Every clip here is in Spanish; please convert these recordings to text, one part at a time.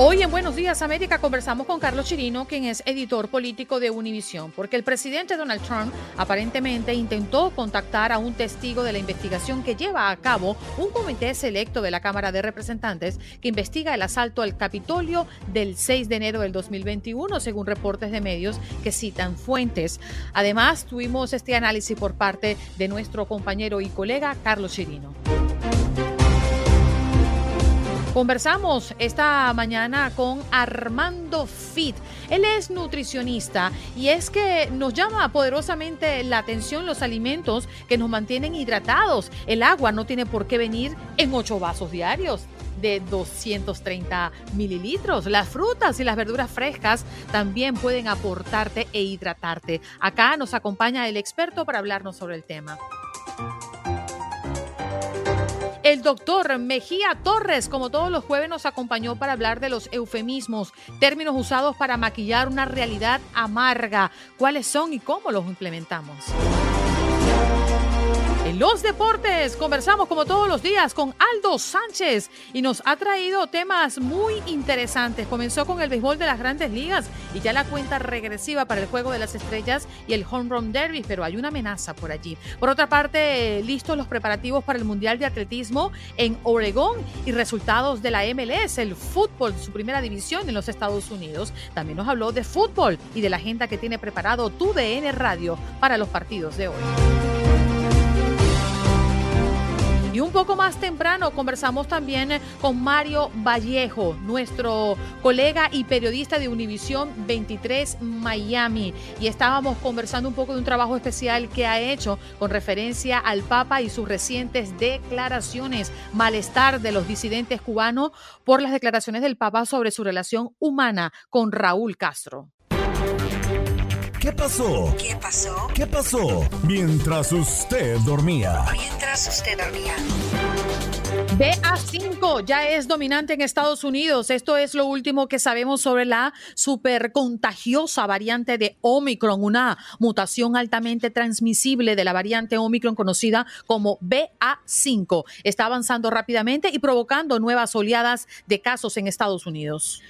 Hoy en Buenos Días América conversamos con Carlos Chirino, quien es editor político de Univisión, porque el presidente Donald Trump aparentemente intentó contactar a un testigo de la investigación que lleva a cabo un comité selecto de la Cámara de Representantes que investiga el asalto al Capitolio del 6 de enero del 2021, según reportes de medios que citan fuentes. Además, tuvimos este análisis por parte de nuestro compañero y colega Carlos Chirino. Conversamos esta mañana con Armando Fit. Él es nutricionista y es que nos llama poderosamente la atención los alimentos que nos mantienen hidratados. El agua no tiene por qué venir en ocho vasos diarios de 230 mililitros. Las frutas y las verduras frescas también pueden aportarte e hidratarte. Acá nos acompaña el experto para hablarnos sobre el tema. El doctor Mejía Torres, como todos los jueves, nos acompañó para hablar de los eufemismos, términos usados para maquillar una realidad amarga. ¿Cuáles son y cómo los implementamos? En los deportes conversamos como todos los días con Aldo Sánchez y nos ha traído temas muy interesantes. Comenzó con el béisbol de las grandes ligas y ya la cuenta regresiva para el juego de las estrellas y el home run derby, pero hay una amenaza por allí. Por otra parte, listos los preparativos para el Mundial de Atletismo en Oregón y resultados de la MLS, el fútbol, su primera división en los Estados Unidos. También nos habló de fútbol y de la agenda que tiene preparado tu DN Radio para los partidos de hoy. Y un poco más temprano conversamos también con Mario Vallejo, nuestro colega y periodista de Univisión 23 Miami. Y estábamos conversando un poco de un trabajo especial que ha hecho con referencia al Papa y sus recientes declaraciones, malestar de los disidentes cubanos por las declaraciones del Papa sobre su relación humana con Raúl Castro. ¿Qué pasó? ¿Qué pasó? ¿Qué pasó? Mientras usted dormía. Mientras usted dormía. BA5 ya es dominante en Estados Unidos. Esto es lo último que sabemos sobre la super contagiosa variante de Omicron, una mutación altamente transmisible de la variante Omicron conocida como BA5. Está avanzando rápidamente y provocando nuevas oleadas de casos en Estados Unidos.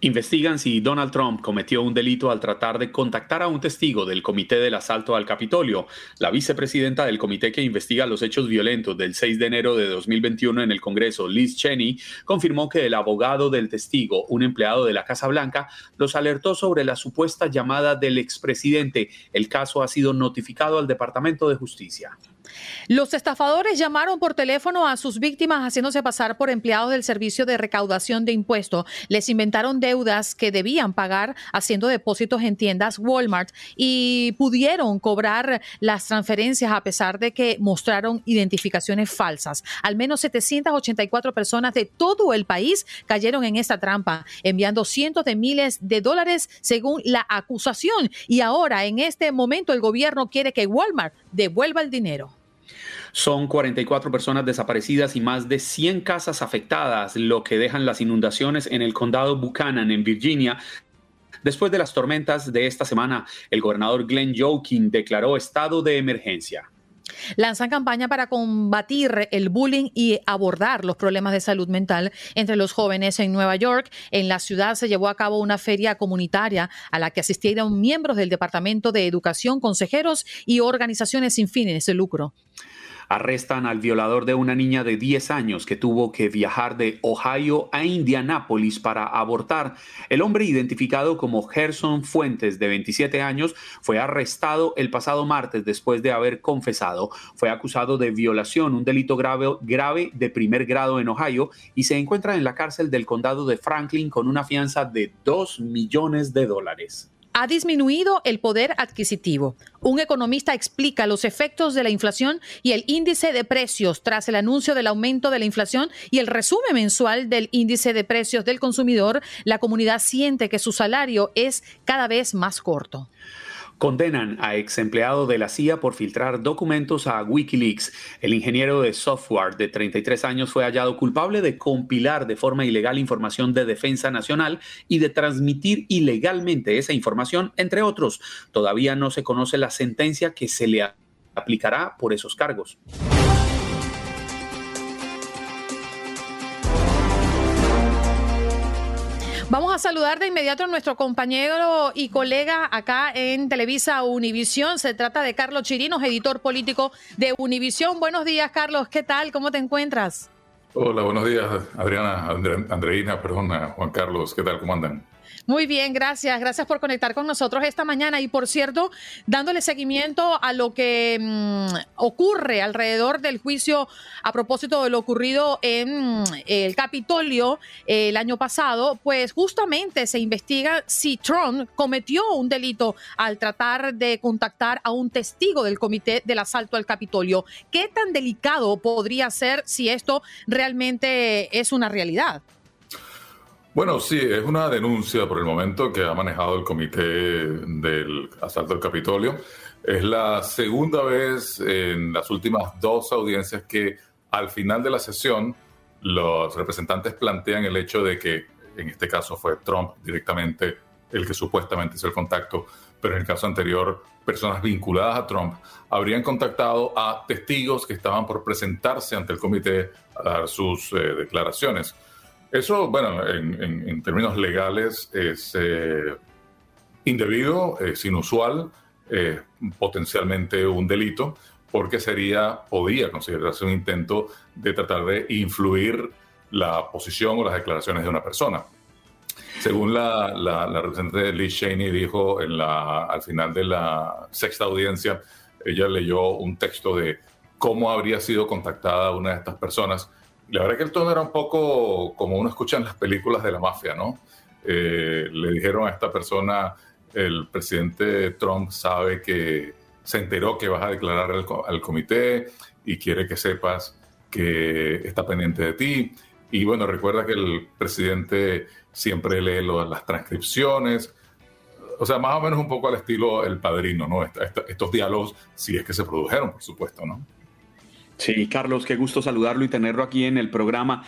Investigan si Donald Trump cometió un delito al tratar de contactar a un testigo del comité del asalto al Capitolio. La vicepresidenta del comité que investiga los hechos violentos del 6 de enero de 2021 en el Congreso, Liz Cheney, confirmó que el abogado del testigo, un empleado de la Casa Blanca, los alertó sobre la supuesta llamada del expresidente. El caso ha sido notificado al Departamento de Justicia. Los estafadores llamaron por teléfono a sus víctimas haciéndose pasar por empleados del Servicio de Recaudación de Impuestos. Les inventaron deudas que debían pagar haciendo depósitos en tiendas Walmart y pudieron cobrar las transferencias a pesar de que mostraron identificaciones falsas. Al menos 784 personas de todo el país cayeron en esta trampa, enviando cientos de miles de dólares según la acusación. Y ahora, en este momento, el gobierno quiere que Walmart devuelva el dinero. Son 44 personas desaparecidas y más de 100 casas afectadas, lo que dejan las inundaciones en el condado Buchanan, en Virginia, Después de las tormentas de esta semana, el gobernador Glenn Youngkin declaró estado de emergencia. Lanzan campaña para combatir el bullying y abordar los problemas de salud mental entre los jóvenes en Nueva York. En la ciudad se llevó a cabo una feria comunitaria a la que asistieron miembros del Departamento de Educación, consejeros y organizaciones sin fines de lucro. Arrestan al violador de una niña de 10 años que tuvo que viajar de Ohio a Indianápolis para abortar. El hombre identificado como Gerson Fuentes, de 27 años, fue arrestado el pasado martes después de haber confesado. Fue acusado de violación, un delito grave, grave de primer grado en Ohio, y se encuentra en la cárcel del condado de Franklin con una fianza de 2 millones de dólares ha disminuido el poder adquisitivo. Un economista explica los efectos de la inflación y el índice de precios tras el anuncio del aumento de la inflación y el resumen mensual del índice de precios del consumidor. La comunidad siente que su salario es cada vez más corto. Condenan a ex empleado de la CIA por filtrar documentos a Wikileaks. El ingeniero de software de 33 años fue hallado culpable de compilar de forma ilegal información de defensa nacional y de transmitir ilegalmente esa información, entre otros. Todavía no se conoce la sentencia que se le aplicará por esos cargos. Vamos a saludar de inmediato a nuestro compañero y colega acá en Televisa Univisión. Se trata de Carlos Chirinos, editor político de Univisión. Buenos días, Carlos. ¿Qué tal? ¿Cómo te encuentras? Hola, buenos días, Adriana, Andreina, perdón, Juan Carlos. ¿Qué tal? ¿Cómo andan? Muy bien, gracias. Gracias por conectar con nosotros esta mañana. Y por cierto, dándole seguimiento a lo que mm, ocurre alrededor del juicio a propósito de lo ocurrido en mm, el Capitolio eh, el año pasado, pues justamente se investiga si Trump cometió un delito al tratar de contactar a un testigo del comité del asalto al Capitolio. ¿Qué tan delicado podría ser si esto realmente es una realidad? Bueno, sí, es una denuncia por el momento que ha manejado el comité del asalto al Capitolio. Es la segunda vez en las últimas dos audiencias que al final de la sesión los representantes plantean el hecho de que en este caso fue Trump directamente el que supuestamente hizo el contacto, pero en el caso anterior personas vinculadas a Trump habrían contactado a testigos que estaban por presentarse ante el comité a dar sus eh, declaraciones. Eso, bueno, en, términos legales es eh, indebido, es inusual, potencialmente un delito, porque sería, podría considerarse un intento de tratar de influir la posición o las declaraciones de una persona. Según la, la, representante Liz Cheney dijo en la, al final de la sexta audiencia, ella leyó un texto de cómo habría sido contactada una de estas personas la verdad que el tono era un poco como uno escucha en las películas de la mafia, ¿no? Eh, le dijeron a esta persona, el presidente Trump sabe que se enteró que vas a declarar al, comité y quiere que sepas que está pendiente de ti. Y bueno, recuerda que el presidente siempre lee las transcripciones. O sea, más o menos un poco al estilo El Padrino, ¿no? estos diálogos, si es que se produjeron, por supuesto, ¿no? Sí, Carlos, qué gusto saludarlo y tenerlo aquí en el programa.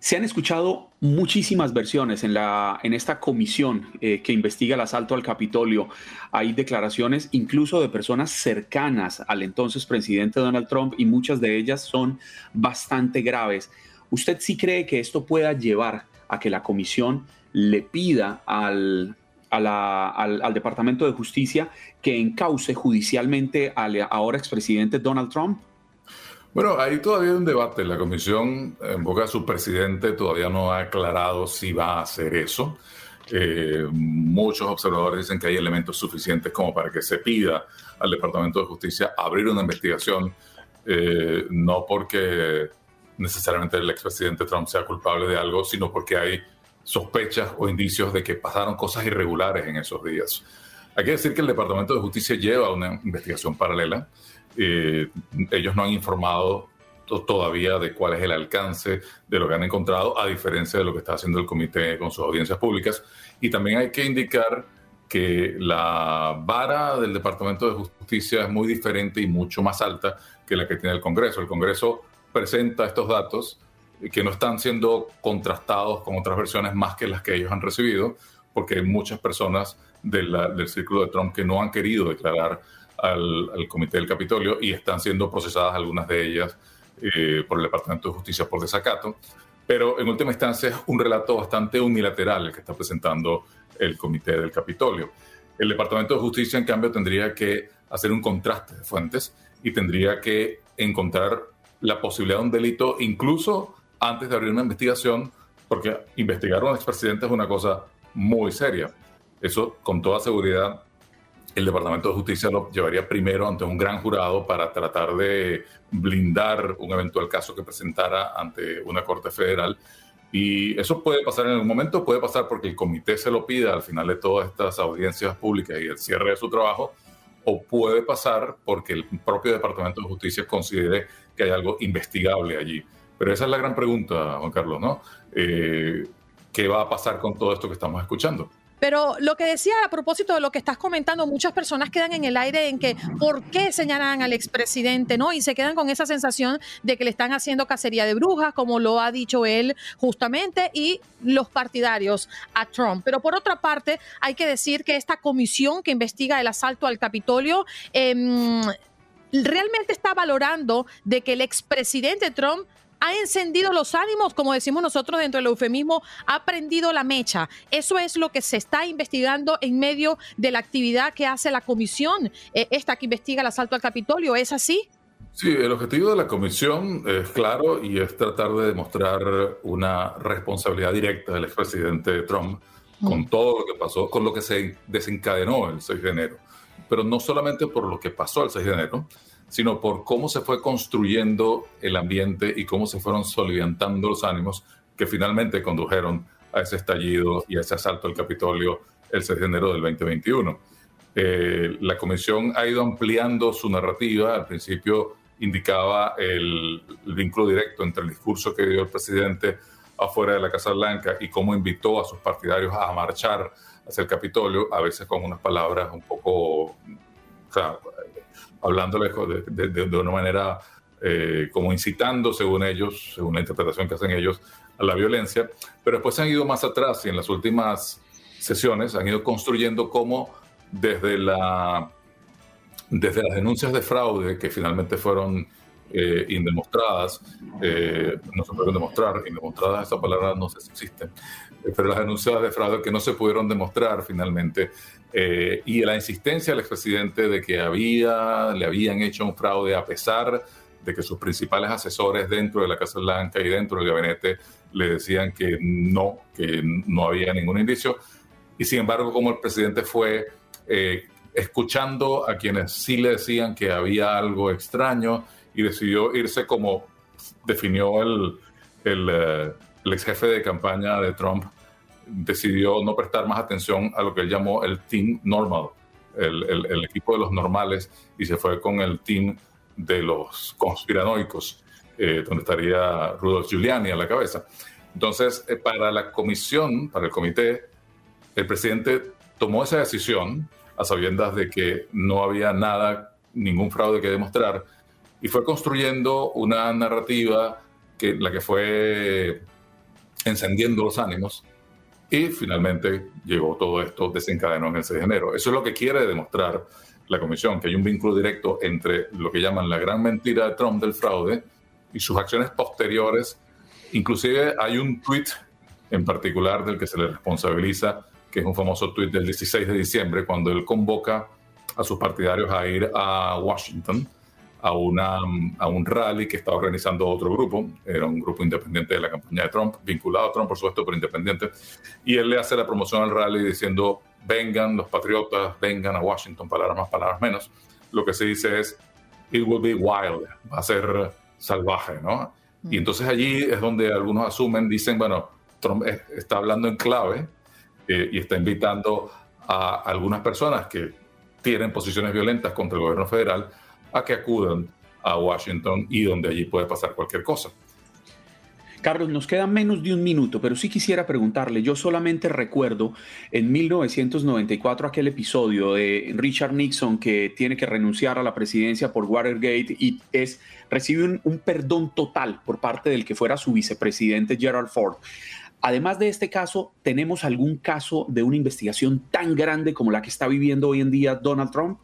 Se han escuchado muchísimas versiones en, la, en esta comisión eh, que investiga el asalto al Capitolio. Hay declaraciones incluso de personas cercanas al entonces presidente Donald Trump y muchas de ellas son bastante graves. ¿Usted sí cree que esto pueda llevar a que la comisión le pida al, al, al, Departamento de Justicia que encauce judicialmente al ahora expresidente Donald Trump? Bueno, hay todavía un debate. La comisión, en boca de su presidente, todavía no ha aclarado si va a hacer eso. Eh, muchos observadores dicen que hay elementos suficientes como para que se pida al Departamento de Justicia abrir una investigación, eh, no porque necesariamente el expresidente Trump sea culpable de algo, sino porque hay sospechas o indicios de que pasaron cosas irregulares en esos días. Hay que decir que el Departamento de Justicia lleva una investigación paralela eh, ellos no han informado todavía de cuál es el alcance de lo que han encontrado, a diferencia de lo que está haciendo el comité con sus audiencias públicas. Y también hay que indicar que la vara del Departamento de Justicia es muy diferente y mucho más alta que la que tiene el Congreso. El Congreso presenta estos datos que no están siendo contrastados con otras versiones más que las que ellos han recibido, porque hay muchas personas del círculo de Trump que no han querido declarar al, Comité del Capitolio y están siendo procesadas algunas de ellas eh, por el Departamento de Justicia por desacato. Pero en última instancia es un relato bastante unilateral el que está presentando el Comité del Capitolio. El Departamento de Justicia, en cambio, tendría que hacer un contraste de fuentes y tendría que encontrar la posibilidad de un delito incluso antes de abrir una investigación, porque investigar a un expresidente es una cosa muy seria. Eso, con toda seguridad, el Departamento de Justicia lo llevaría primero ante un gran jurado para tratar de blindar un eventual caso que presentara ante una corte federal. Y eso puede pasar en algún momento, puede pasar porque el comité se lo pida al final de todas estas audiencias públicas y el cierre de su trabajo, o puede pasar porque el propio Departamento de Justicia considere que hay algo investigable allí. Pero esa es la gran pregunta, Juan Carlos, ¿no? Eh, ¿Qué va a pasar con todo esto que estamos escuchando? Pero lo que decía a propósito de lo que estás comentando, muchas personas quedan en el aire en que por qué señalan al expresidente, ¿no? Y se quedan con esa sensación de que le están haciendo cacería de brujas, como lo ha dicho él justamente, y los partidarios a Trump. Pero por otra parte, hay que decir que esta comisión que investiga el asalto al Capitolio em, realmente está valorando de que el expresidente Trump ha encendido los ánimos, como decimos nosotros dentro del eufemismo, ha prendido la mecha. Eso es lo que se está investigando en medio de la actividad que hace la comisión, eh, esta que investiga el asalto al Capitolio. ¿Es así? Sí, el objetivo de la comisión es claro y es tratar de demostrar una responsabilidad directa del expresidente Trump con mm. todo lo que pasó, con lo que se desencadenó el 6 de enero. Pero no solamente por lo que pasó el 6 de enero, sino por cómo se fue construyendo el ambiente y cómo se fueron soliviantando los ánimos que finalmente condujeron a ese estallido y a ese asalto al Capitolio el 6 de enero del 2021. Eh, la comisión ha ido ampliando su narrativa. Al principio indicaba el, vínculo directo entre el discurso que dio el presidente afuera de la Casa Blanca y cómo invitó a sus partidarios a marchar hacia el Capitolio, a veces con unas palabras un poco hablándole de, de, una manera eh, como incitando, según ellos, según la interpretación que hacen ellos, a la violencia, pero después han ido más atrás y en las últimas sesiones han ido construyendo cómo desde, la, desde las denuncias de fraude que finalmente fueron eh, indemostradas, eh, no se pudieron demostrar, indemostradas esa palabra no sé si existe, pero las denuncias de fraude que no se pudieron demostrar finalmente eh, y la insistencia del expresidente de que había, le habían hecho un fraude a pesar de que sus principales asesores dentro de la Casa Blanca y dentro del gabinete le decían que no, que no había ningún indicio. Y sin embargo, como el presidente fue eh, escuchando a quienes sí le decían que había algo extraño y decidió irse como definió el, el, eh, el ex jefe de campaña de Trump, decidió no prestar más atención a lo que él llamó el team normal, el, equipo de los normales, y se fue con el team de los conspiranoicos, eh, donde estaría Rudolf Giuliani a la cabeza. Entonces, eh, para la comisión, para el comité, el presidente tomó esa decisión a sabiendas de que no había nada, ningún fraude que demostrar, y fue construyendo una narrativa que la que fue encendiendo los ánimos y finalmente llegó todo esto, desencadenó en el 6 de enero. Eso es lo que quiere demostrar la comisión, que hay un vínculo directo entre lo que llaman la gran mentira de Trump del fraude y sus acciones posteriores. Inclusive hay un tweet en particular del que se le responsabiliza, que es un famoso tweet del 16 de diciembre, cuando él convoca a sus partidarios a ir a Washington a, una, a un rally que estaba organizando otro grupo, era un grupo independiente de la campaña de Trump, vinculado a Trump, por supuesto, pero independiente, y él le hace la promoción al rally diciendo, vengan los patriotas, vengan a Washington, palabras más, palabras menos. Lo que se dice es, it will be wild, va a ser salvaje, ¿no? Y mm. entonces allí es donde algunos asumen, dicen, bueno, Trump está hablando en clave eh, y está invitando a algunas personas que tienen posiciones violentas contra el gobierno federal a que acudan a Washington y donde allí puede pasar cualquier cosa. Carlos, nos queda menos de un minuto, pero sí quisiera preguntarle, yo solamente recuerdo en 1994 aquel episodio de Richard Nixon que tiene que renunciar a la presidencia por Watergate y es, recibe un, un perdón total por parte del que fuera su vicepresidente Gerald Ford. Además de este caso, ¿tenemos algún caso de una investigación tan grande como la que está viviendo hoy en día Donald Trump?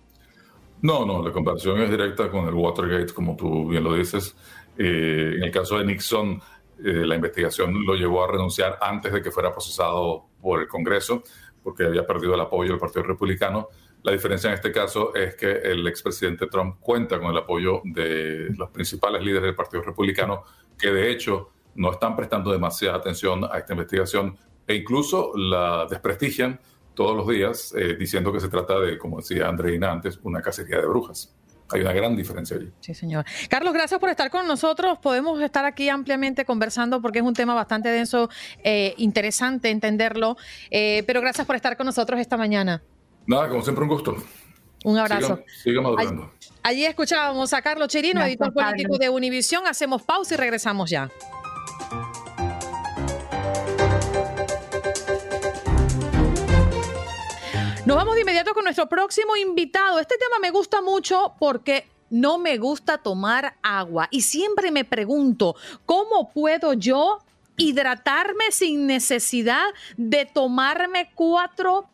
No, no, la comparación es directa con el Watergate, como tú bien lo dices. Eh, en el caso de Nixon, eh, la investigación lo llevó a renunciar antes de que fuera procesado por el Congreso, porque había perdido el apoyo del Partido Republicano. La diferencia en este caso es que el expresidente Trump cuenta con el apoyo de los principales líderes del Partido Republicano, que de hecho no están prestando demasiada atención a esta investigación e incluso la desprestigian todos los días eh, diciendo que se trata de, como decía Andreina antes, una cacería de brujas. Hay una gran diferencia allí. Sí, señor. Carlos, gracias por estar con nosotros. Podemos estar aquí ampliamente conversando porque es un tema bastante denso, eh, interesante entenderlo, eh, pero gracias por estar con nosotros esta mañana. Nada, como siempre, un gusto. Un abrazo. Siga, madurando. Allí, escuchábamos a Carlos Chirino, editor político de Univisión. Hacemos pausa y regresamos ya. Nos vamos de inmediato con nuestro próximo invitado. Este tema me gusta mucho porque no me gusta tomar agua y siempre me pregunto, ¿cómo puedo yo hidratarme sin necesidad de tomarme cuatro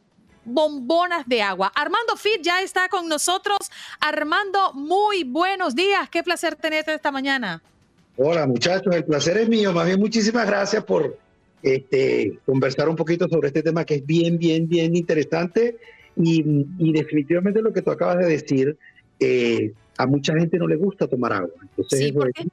bombonas de agua. Armando Fit ya está con nosotros. Armando, muy buenos días. Qué placer tenerte esta mañana. Hola muchachos, el placer es mío. Más bien muchísimas gracias por este, conversar un poquito sobre este tema que es bien, bien, bien interesante. Y, definitivamente lo que tú acabas de decir, eh, a mucha gente no le gusta tomar agua. sí, porque,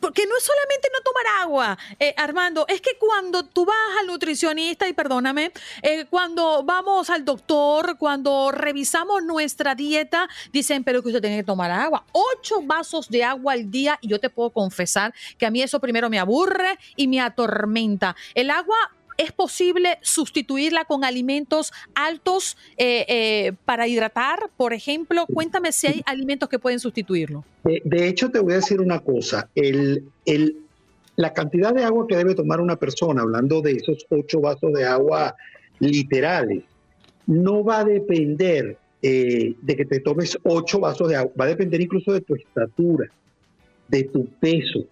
porque, no es solamente no tomar agua, eh, Armando, es que cuando tú vas al nutricionista, y perdóname, eh, cuando vamos al doctor, cuando revisamos nuestra dieta, dicen, pero que usted tiene que tomar agua. Ocho vasos de agua al día, y yo te puedo confesar que a mí eso primero me aburre y me atormenta. El agua ¿Es posible sustituirla con alimentos altos eh, eh, para hidratar, por ejemplo? Cuéntame si hay alimentos que pueden sustituirlo. De, hecho, te voy a decir una cosa. La cantidad de agua que debe tomar una persona, hablando de esos ocho vasos de agua literales, no va a depender eh, de que te tomes ocho vasos de agua, va a depender incluso de tu estatura, de tu peso,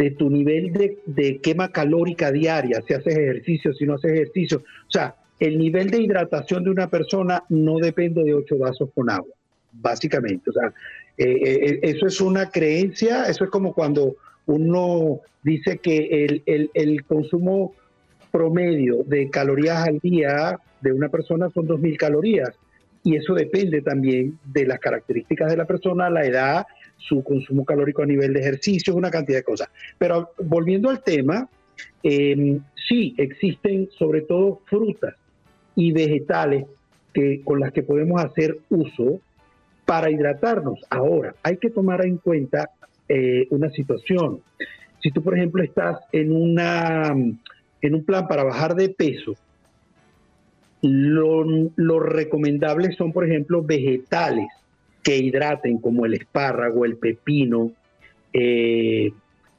de tu nivel de, quema calórica diaria, si haces ejercicio, si no haces ejercicio. O sea, el nivel de hidratación de una persona no depende de ocho vasos con agua, básicamente. O sea, eh, eh, eso es una creencia, eso es como cuando uno dice que el, consumo promedio de calorías al día de una persona son 2.000 calorías. Y eso depende también de las características de la persona, la edad, su consumo calórico a nivel de ejercicio, una cantidad de cosas. Pero volviendo al tema, em, sí existen sobre todo frutas y vegetales que, con las que podemos hacer uso para hidratarnos. Ahora, hay que tomar en cuenta eh, una situación. Si tú, por ejemplo, estás en, una, en un plan para bajar de peso, lo, lo recomendable son, por ejemplo, vegetales que hidraten, como el espárrago, el pepino, eh,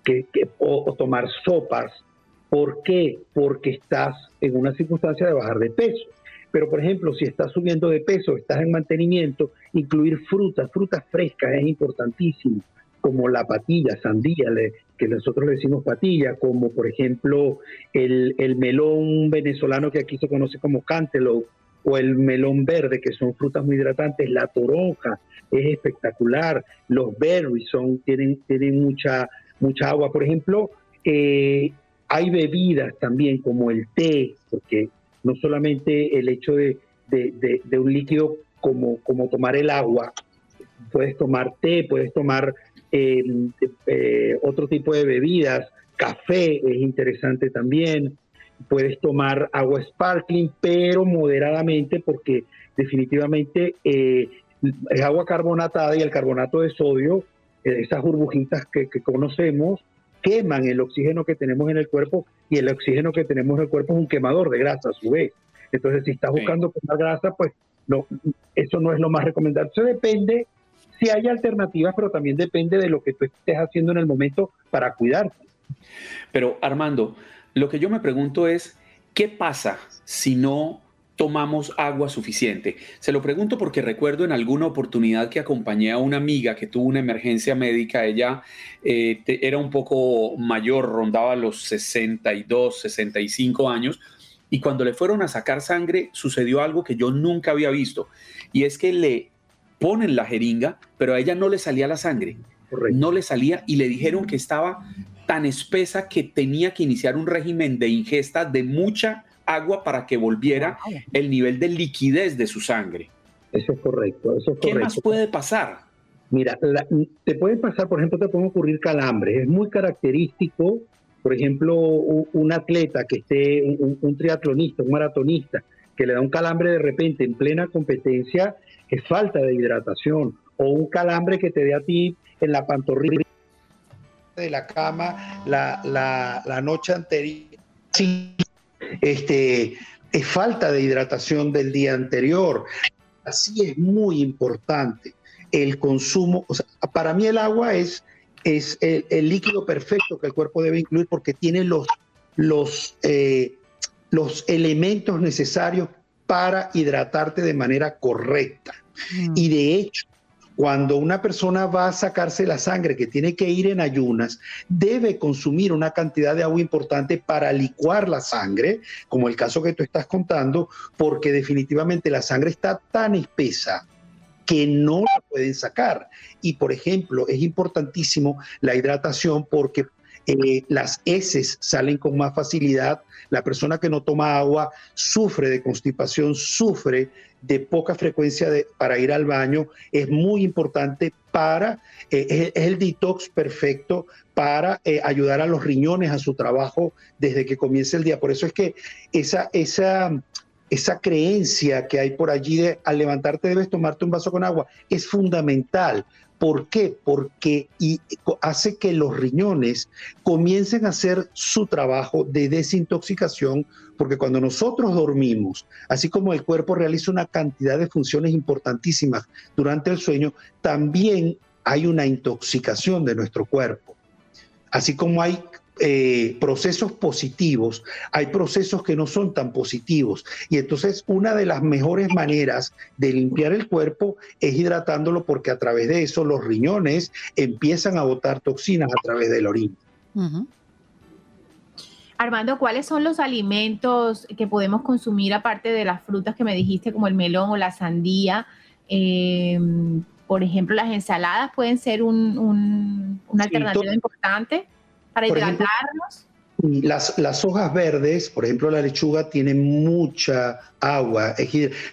que, o, tomar sopas. ¿Por qué? Porque estás en una circunstancia de bajar de peso. Pero, por ejemplo, si estás subiendo de peso, estás en mantenimiento, incluir frutas, frutas frescas es importantísimo, como la patilla, sandía, que nosotros le decimos patilla, como por ejemplo el, el melón venezolano que aquí se conoce como cantaloupe, o el melón verde, que son frutas muy hidratantes, la toronja es espectacular, los berries son, tienen, tienen mucha, mucha agua. Por ejemplo, eh, hay bebidas también como el té, porque no solamente el hecho de, un líquido como, como tomar el agua, puedes tomar té, puedes tomar eh, eh, otro tipo de bebidas, café es interesante también, puedes tomar agua sparkling, pero moderadamente porque definitivamente eh, es agua carbonatada y el carbonato de sodio, eh, esas burbujitas que, conocemos, queman el oxígeno que tenemos en el cuerpo y el oxígeno que tenemos en el cuerpo es un quemador de grasa a su vez. Entonces, si estás buscando quemar grasa, pues no, eso no es lo más recomendable. Eso depende si hay alternativas, pero también depende de lo que tú estés haciendo en el momento para cuidarte. Pero Armando, lo que yo me pregunto es, ¿qué pasa si no tomamos agua suficiente? Se lo pregunto porque recuerdo en alguna oportunidad que acompañé a una amiga que tuvo una emergencia médica. Ella eh, era un poco mayor, rondaba los 62, 65 años. Y cuando le fueron a sacar sangre, sucedió algo que yo nunca había visto. Y es que le ponen la jeringa, pero a ella no le salía la sangre. No le salía y le dijeron que estaba tan espesa que tenía que iniciar un régimen de ingesta de mucha agua para que volviera el nivel de liquidez de su sangre. Eso es correcto. Eso es ¿Qué correcto. más puede pasar? Mira, la- te puede pasar, por ejemplo, te pueden ocurrir calambres. Es muy característico, por ejemplo, un, atleta que esté, un, un- un triatlonista, un maratonista, que le da un calambre de repente en plena competencia, es falta de hidratación. O un calambre que te dé a ti en la pantorrilla de la cama la, la- la noche anterior. Sí, este, es falta de hidratación del día anterior. Así es muy importante el consumo. O sea, para mí el agua es, es el, el líquido perfecto que el cuerpo debe incluir porque tiene los, los, eh, los elementos necesarios para hidratarte de manera correcta. Y de hecho, cuando una persona va a sacarse la sangre que tiene que ir en ayunas, debe consumir una cantidad de agua importante para licuar la sangre, como el caso que tú estás contando, porque definitivamente la sangre está tan espesa que no la pueden sacar. Y por ejemplo, es importantísimo la hidratación porque eh, las heces salen con más facilidad. La persona que no toma agua sufre de constipación, sufre de poca frecuencia de, para ir al baño. Es muy importante para, eh, es, el detox perfecto para eh, ayudar a los riñones a su trabajo desde que comienza el día. Por eso es que esa, esa, esa creencia que hay por allí de al levantarte debes tomarte un vaso con agua es fundamental. ¿Por qué? Porque hace que los riñones comiencen a hacer su trabajo de desintoxicación, porque cuando nosotros dormimos, así como el cuerpo realiza una cantidad de funciones importantísimas durante el sueño, también hay una intoxicación de nuestro cuerpo. Así como hay eh, procesos positivos, hay procesos que no son tan positivos. Y entonces una de las mejores maneras de limpiar el cuerpo es hidratándolo porque a través de eso los riñones empiezan a botar toxinas a través del. Uh -huh. Armando, ¿cuáles son los alimentos que podemos consumir aparte de las frutas que me dijiste como el melón o la sandía? Eh, por ejemplo, las ensaladas pueden ser un, un, una sí, alternativa importante para hidratarnos. Ejemplo, las, las, hojas verdes, por ejemplo, la lechuga tiene mucha agua.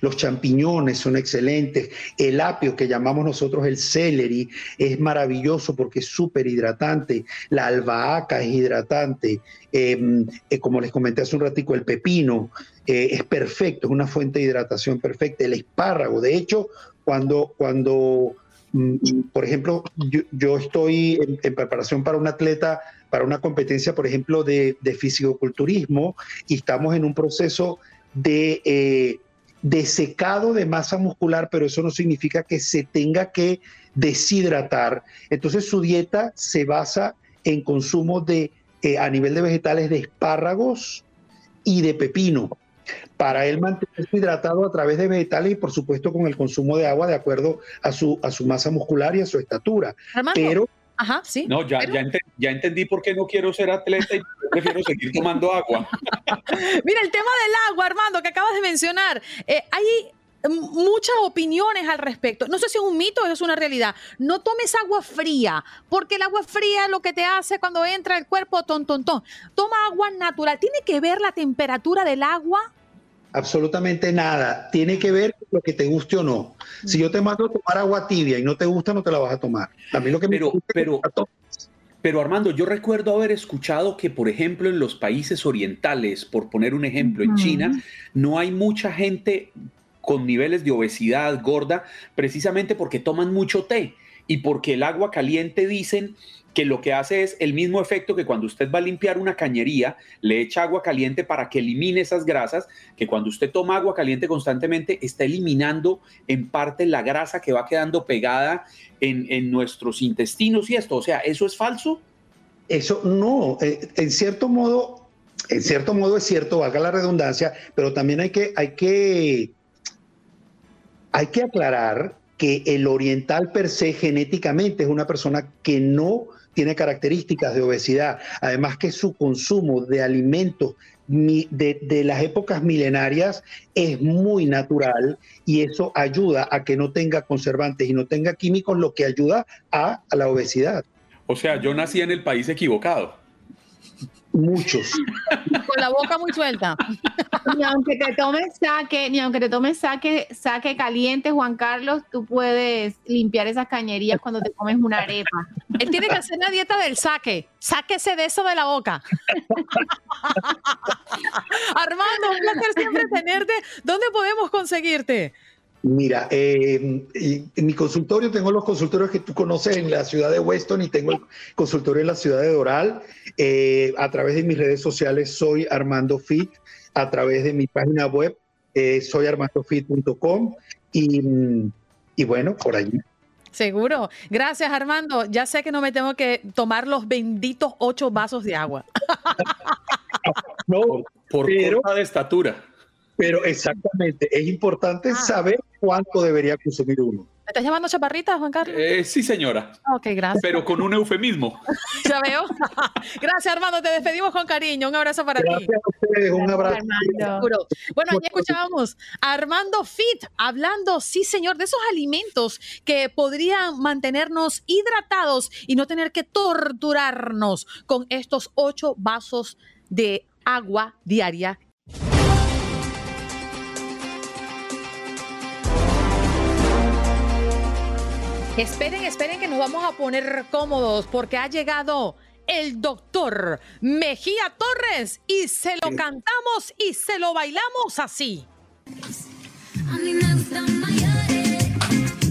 Los champiñones son excelentes. El apio, que llamamos nosotros el celery, es maravilloso porque es súper hidratante. La albahaca es hidratante. Eh, eh, como les comenté hace un ratico, el pepino eh, es perfecto, es una fuente de hidratación perfecta. El espárrago, de hecho, cuando, cuando por ejemplo, yo, yo estoy en, en, preparación para un atleta, para una competencia, por ejemplo, de, de fisicoculturismo, y estamos en un proceso de, eh, de secado de masa muscular, pero eso no significa que se tenga que deshidratar. Entonces su dieta se basa en consumo de, eh, a nivel de vegetales, de espárragos y de pepino para él mantenerse hidratado a través de vegetales y por supuesto con el consumo de agua de acuerdo a su, a su masa muscular y a su estatura. Armando. Pero Ajá, sí. No, ya, pero... ya, ent ya, entendí por qué no quiero ser atleta y prefiero seguir tomando agua. Mira, el tema del agua, Armando, que acabas de mencionar. Eh, hay muchas opiniones al respecto. No sé si es un mito o es una realidad. No tomes agua fría, porque el agua fría es lo que te hace cuando entra el cuerpo ton, ton, ton. Toma agua natural. ¿Tiene que ver la temperatura del agua? Absolutamente nada. Tiene que ver con lo que te guste o no. Si yo te mando a tomar agua tibia y no te gusta, no te la vas a tomar. A mí lo que pero, me gusta pero, pero Armando, yo recuerdo haber escuchado que, por ejemplo, en los países orientales, por poner un ejemplo, en China, no hay mucha gente con niveles de obesidad gorda, precisamente porque toman mucho té y porque el agua caliente dicen que lo que hace es el mismo efecto que cuando usted va a limpiar una cañería, le echa agua caliente para que elimine esas grasas, que cuando usted toma agua caliente constantemente está eliminando en parte la grasa que va quedando pegada en, en nuestros intestinos y esto. O sea, ¿eso es falso? Eso no, eh, en cierto modo, en cierto modo es cierto, valga la redundancia, pero también hay que, hay que, hay que aclarar que el oriental per se genéticamente es una persona que no tiene características de obesidad, además que su consumo de alimentos de, las épocas milenarias es muy natural y eso ayuda a que no tenga conservantes y no tenga químicos, lo que ayuda a la obesidad. O sea, yo nací en el país equivocado. Muchos. Con la boca muy suelta. Ni aunque te tomes saque, ni aunque te tomes saque, saque caliente, Juan Carlos, tú puedes limpiar esas cañerías cuando te comes una arepa. Él tiene que hacer la dieta del saque. Sáquese de eso de la boca. Armando, un placer siempre tenerte. ¿Dónde podemos conseguirte? Mira, eh, en mi consultorio tengo los consultorios que tú conoces en la ciudad de Weston y tengo el consultorio en la ciudad de Doral. Eh, a través de mis redes sociales soy Armando Fit, a través de mi página web eh, soy armandofit.com y, y bueno, por allí. Seguro. Gracias, Armando. Ya sé que no me tengo que tomar los benditos ocho vasos de agua. no, por pero- corta de estatura. Pero exactamente, es importante Ah. saber cuánto debería consumir uno. ¿Me estás llamando chaparrita, Juan Carlos? Eh, sí, señora, Ok, gracias. pero con un eufemismo. Ya veo. Gracias, Armando. Te despedimos con cariño. Un abrazo para ti. Gracias a ustedes, un abrazo. Armando. Bueno, ya escuchábamos a Armando Fit hablando, sí, señor, de esos alimentos que podrían mantenernos hidratados y no tener que torturarnos con estos ocho vasos de agua diaria. Esperen, esperen que nos vamos a poner cómodos porque ha llegado el doctor Mejía Torres y se lo cantamos y se lo bailamos así. A mí me gustan mayores,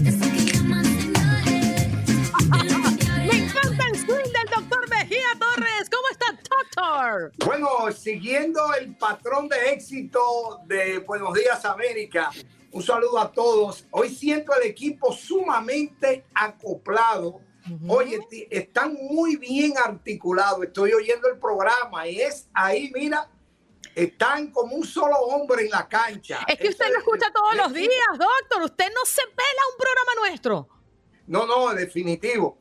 esos que llaman señores. Me encanta el swing del doctor Mejía Torres. ¿Cómo está, doctor? Bueno, siguiendo el patrón de éxito de Buenos Días América, un saludo a todos. Hoy siento el equipo sumamente acoplado. Oye, están muy bien articulados. Estoy oyendo el programa y es ahí, mira, están como un solo hombre en la cancha. Es que usted Eso lo escucha todos los días, doctor. Usted no se pela un programa nuestro. No, no, definitivo.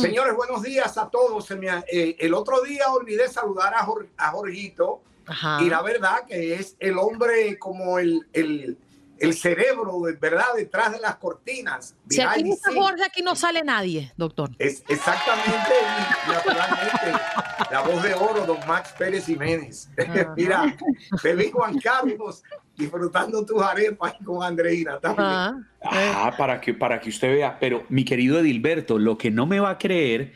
Señores, buenos días a todos. Se me ha- eh, el otro día olvidé saludar a, Jor- a Jorgito. Ajá. Y la verdad que es el hombre como el, el, el cerebro, ¿verdad? Detrás de las cortinas. Si aquí no está. Jorge, aquí no sale nadie, doctor. Es exactamente, y naturalmente, la voz de oro, don Max Pérez Jiménez. Ajá. Mira, feliz Juan Carlos, disfrutando tus arepas con Andreina también. Ah, Ah, para que, para que usted vea. Pero mi querido Edilberto, lo que no me va a creer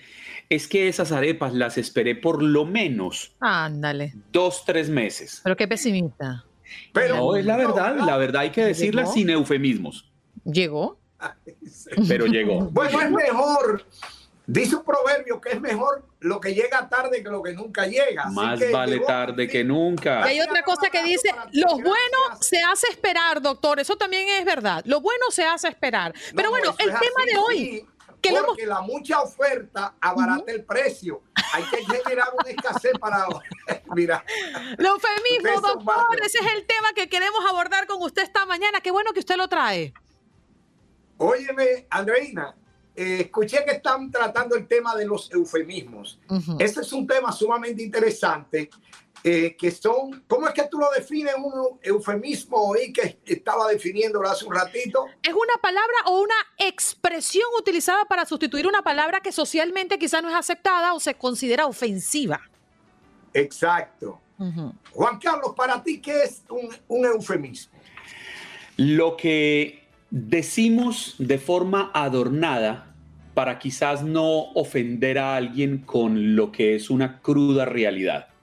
es que esas arepas las esperé por lo menos ándale. dos, tres meses. Pero qué pesimista. Pero No, es la verdad, la verdad hay que decirla ¿Llegó? sin eufemismos, ¿Llegó? pero llegó. Bueno, es mejor, dice un proverbio que es mejor lo que llega tarde que lo que nunca llega. Así Más que vale llegó- tarde que Y nunca. hay otra cosa que dice, lo bueno se hace esperar, doctor. Eso también es verdad. Lo bueno se hace esperar. Pero No, bueno, el tema así, de hoy, sí, que porque la mucha oferta abarata el precio. Hay que generar una escasez para. Mira, Lo son doctor, ese es el tema que queremos abordar con usted esta mañana. Qué bueno que usted lo trae. óyeme, Andreina, eh, escuché que están tratando el tema de los eufemismos. Ese es un tema sumamente interesante. Eh, que son, ¿cómo es que tú lo defines un eufemismo y que estaba definiéndolo hace un ratito? Es una palabra o una expresión utilizada para sustituir una palabra que socialmente quizá no es aceptada o se considera ofensiva. Exacto. Juan Carlos, para ti, ¿qué es un, un eufemismo? Lo que decimos de forma adornada para quizás no ofender a alguien con lo que es una cruda realidad.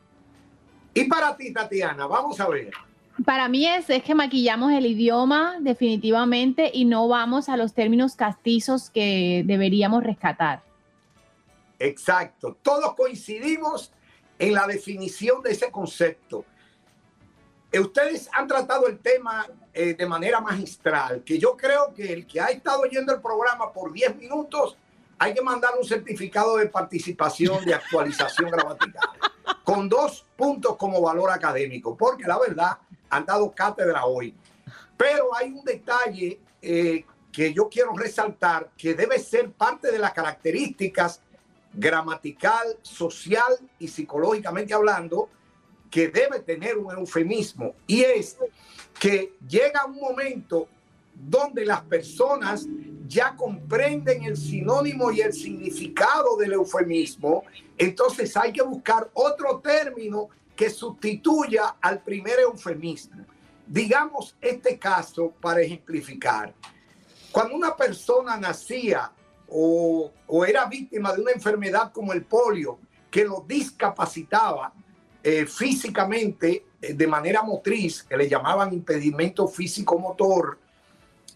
Y para ti, Tatiana, vamos a ver. Para mí es, es que maquillamos el idioma definitivamente y no vamos a los términos castizos que deberíamos rescatar. Exacto. Todos coincidimos en la definición de ese concepto. Eh, Ustedes han tratado el tema eh, de manera magistral, que yo creo que el que ha estado oyendo el programa por 10 minutos, hay que mandar un certificado de participación de actualización gramatical, con dos puntos como valor académico, porque la verdad han dado cátedra hoy. Pero hay un detalle eh, que yo quiero resaltar, que debe ser parte de las características gramatical, social y psicológicamente hablando, que debe tener un eufemismo. Y es que llega un momento donde las personas ya comprenden el sinónimo y el significado del eufemismo, entonces hay que buscar otro término que sustituya al primer eufemismo. Digamos este caso para ejemplificar. Cuando una persona nacía o, o era víctima de una enfermedad como el polio, que lo discapacitaba eh, físicamente eh, de manera motriz, que le llamaban impedimento físico-motor,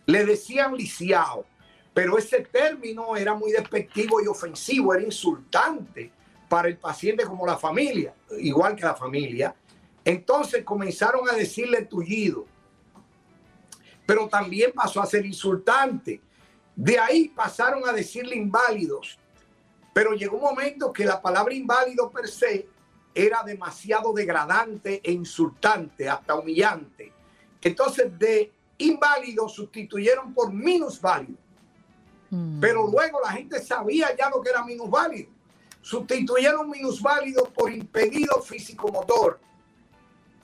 le decían lisiado, pero ese término era muy despectivo y ofensivo, era insultante para el paciente como la familia, igual que la familia. Entonces comenzaron a decirle tullido, pero también pasó a ser insultante. De ahí pasaron a decirle inválidos, pero llegó un momento que la palabra inválido per se era demasiado degradante e insultante, hasta humillante. Entonces de inválido sustituyeron por minusválido. Pero luego la gente sabía ya lo que era minusválido. Sustituyeron minusválido por impedido físico-motor.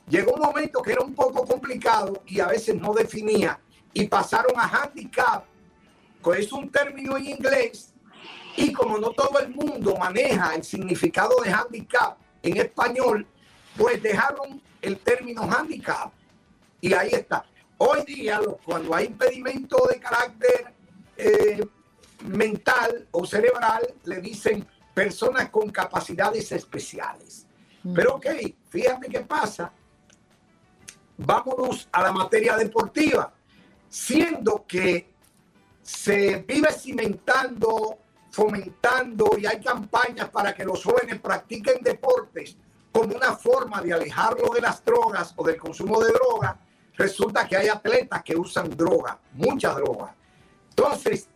Llegó un momento que era un poco complicado y a veces no definía y pasaron a handicap, que es un término en inglés y como no todo el mundo maneja el significado de handicap en español, pues dejaron el término handicap y ahí está. Hoy día, cuando hay impedimento de carácter eh, mental o cerebral, le dicen personas con capacidades especiales. Pero ok, fíjate qué pasa. Vámonos a la materia deportiva. Siendo que se vive cimentando, fomentando y hay campañas para que los jóvenes practiquen deportes como una forma de alejarlos de las drogas o del consumo de drogas, resulta que hay atletas que usan droga, mucha droga. Entonces,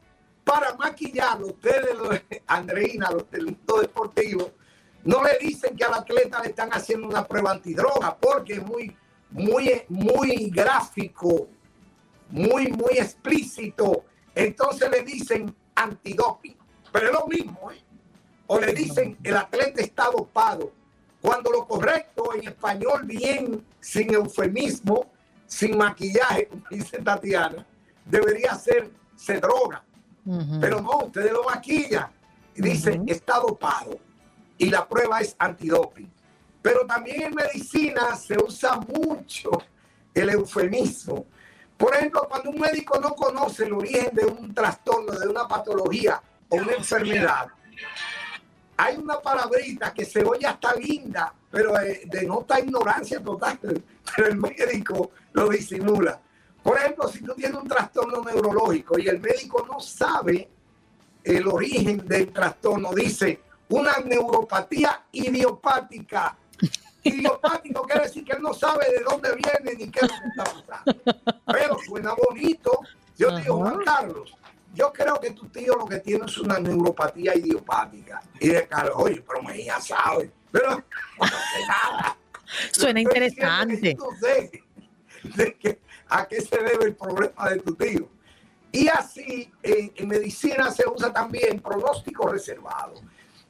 para maquillarlo, ustedes, Andreina, los del deportivo, no le dicen que al atleta le están haciendo una prueba antidroga porque es muy, muy, muy gráfico, muy, muy explícito. Entonces le dicen antidoping, pero es lo mismo, ¿eh? O le dicen el atleta está dopado, cuando lo correcto en español bien, sin eufemismo, sin maquillaje, como dice Tatiana, debería ser se droga. Pero no, ustedes lo maquillan y dicen está dopado y la prueba es antidoping. Pero también en medicina se usa mucho el eufemismo. Por ejemplo, cuando un médico no conoce el origen de un trastorno, de una patología o una enfermedad, hay una palabrita que se oye hasta linda, pero eh, denota ignorancia total. Pero el médico lo disimula. Por ejemplo, si tú tienes un trastorno neurológico y el médico no sabe el origen del trastorno, dice una neuropatía idiopática. Idiopático quiere decir que él no sabe de dónde viene ni qué es lo que está pasando. Pero suena bonito. Yo te digo, Juan Carlos, yo creo que tu tío lo que tiene es una neuropatía idiopática. Y de Carlos, oye, pero me ya sabe. Pero no nada. Suena interesante. sé de que- a qué se debe el problema de tu tío. Y así en, en medicina se usa también pronóstico reservado.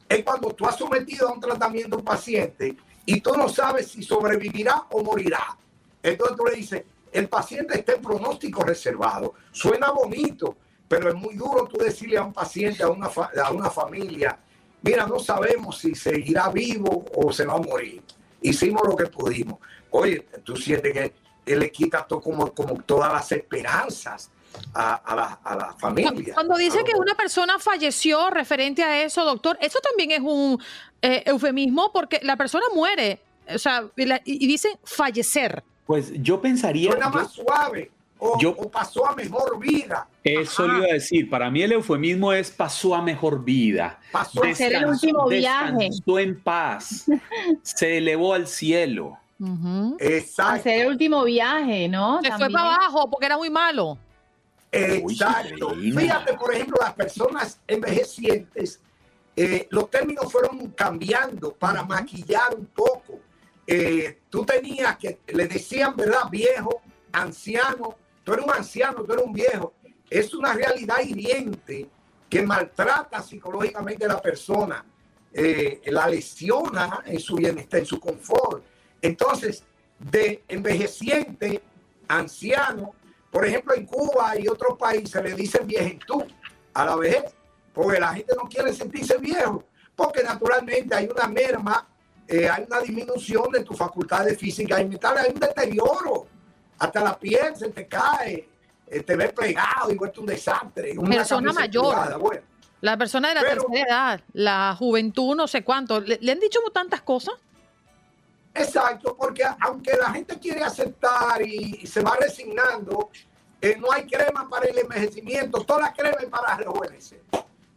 Es cuando tú has sometido a un tratamiento a un paciente y tú no sabes si sobrevivirá o morirá. Entonces tú le dices, el paciente está en pronóstico reservado. Suena bonito, pero es muy duro tú decirle a un paciente, a una, fa- a una familia, mira, no sabemos si seguirá vivo o se va a morir. Hicimos lo que pudimos. Oye, tú sientes que él le quita todo como, como todas las esperanzas a, a la, a la familia. Cuando dice A que una persona falleció referente a eso, doctor, eso también es un eh, eufemismo porque la persona muere, o sea, y, la- y dicen fallecer. Pues yo pensaría. Suena yo- más suave o, yo- o pasó a mejor vida. Eso Ajá. le iba a decir. Para mí el eufemismo es pasó a mejor vida. Pasó a Hacer el último viaje. En paz. Se elevó al cielo. Ujú. Exacto. Hacer el último viaje, ¿no? Se fue para abajo porque era muy malo. Exacto. Fíjate, por ejemplo, las personas envejecientes, eh, los términos fueron cambiando para maquillar un poco. Eh, tú tenías que, le decían, ¿verdad? Viejo, anciano, tú eres un anciano, tú eres un viejo. Es una realidad hiriente que maltrata psicológicamente a la persona, eh, la lesiona en su bienestar, en su confort. Entonces, de envejeciente, anciano, por ejemplo, en Cuba y otros países le dicen viejentud a la vejez, porque la gente no quiere sentirse viejo, porque naturalmente hay una merma, eh, hay una disminución de tus facultades físicas y mentales, hay un deterioro, hasta la piel se te cae, eh, te ves plegado y vuelto un desastre. una Persona mayor. bueno. La persona de la Pero- tercera edad, la juventud, no sé cuánto. ¿Le, le han dicho tantas cosas? Exacto, porque aunque la gente quiere aceptar y, y se va resignando, eh, no hay crema para el envejecimiento, toda la crema es para rejuvenecer.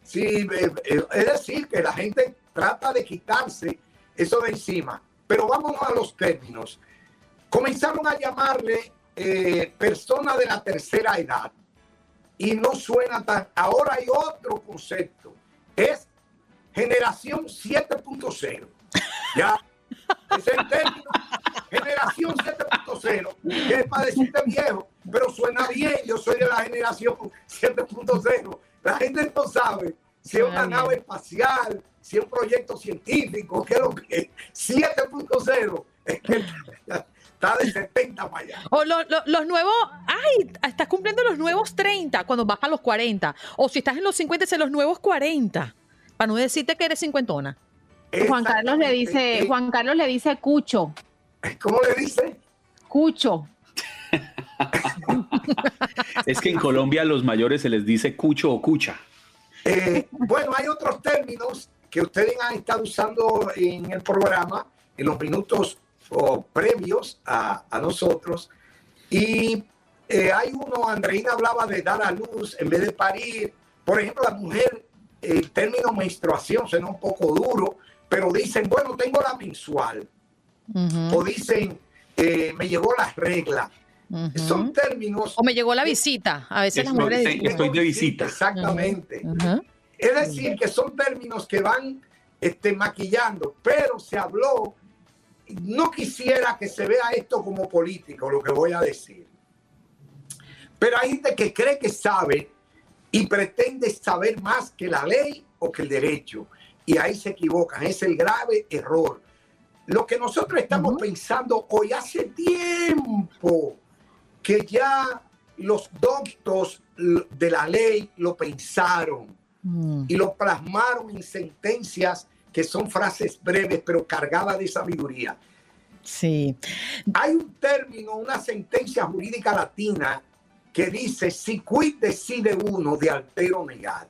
Sí, eh, eh, es decir, que la gente trata de quitarse eso de encima. Pero vámonos a los términos. Comenzaron a llamarle eh, persona de la tercera edad y no suena tan... Ahora hay otro concepto, es generación 7.0. Ya, es el término. Generación 7.0, que es para decirte viejo, pero suena bien. Yo soy de la generación 7.0. La gente no sabe si es una nave espacial, si es un proyecto científico, qué es lo que es. 7.0 es que está de 70 para allá. O lo- lo- los nuevos, ay, estás cumpliendo los nuevos 30 cuando vas a los 40. O si estás en los 50, es en los nuevos 40. Para no decirte que eres cincuentona. Juan Carlos le dice. Juan Carlos le dice cucho, ¿Cómo le dice? cucho. Es que en Colombia a los mayores se les dice cucho o cucha. Eh, bueno, hay otros términos que ustedes han estado usando en el programa en los minutos o, previos a, a nosotros. Y eh, hay uno, Andreina hablaba de dar a luz en vez de parir. Por ejemplo, la mujer, el término menstruación suena un poco duro, pero dicen, bueno, tengo la mensual. O dicen, eh, me llegó la regla. Son términos O me llegó la visita. A veces las mujeres estoy- dicen, estoy de visita. Exactamente. Ujú. Es decir, que son términos que van este, maquillando, pero se habló, no quisiera que se vea esto como político, lo que voy a decir. Pero hay gente que cree que sabe y pretende saber más que la ley o que el derecho. Y ahí se equivocan, es el grave error. Lo que nosotros estamos pensando hoy hace tiempo que ya los doctos de la ley lo pensaron Mm. y lo plasmaron en sentencias que son frases breves pero cargadas de sabiduría. Sí. Hay un término, una sentencia jurídica latina que dice si quid decide uno de altero negar.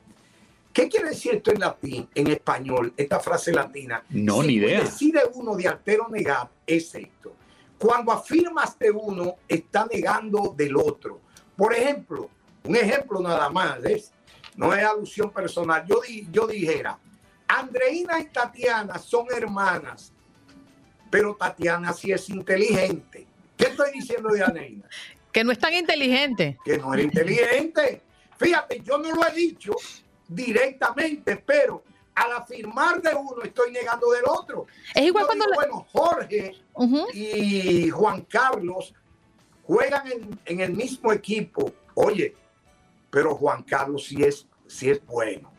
¿Qué quiere decir esto en latín, en español, esta frase latina? No, Si ni idea. decide uno de altero negar es esto. Cuando afirmas de uno, está negando del otro. Por ejemplo, un ejemplo nada más, ¿ves? no es alusión personal. Yo, di- yo dijera, Andreina y Tatiana son hermanas, pero Tatiana sí es inteligente. ¿Qué estoy diciendo de Andreina? Que no es tan inteligente. Que no era inteligente. Fíjate, yo no lo he dicho directamente, pero al afirmar de uno estoy negando del otro. Es igual Yo cuando digo, la- bueno, Jorge y Juan Carlos juegan en, en el mismo equipo. Oye, pero Juan Carlos sí es, sí es bueno.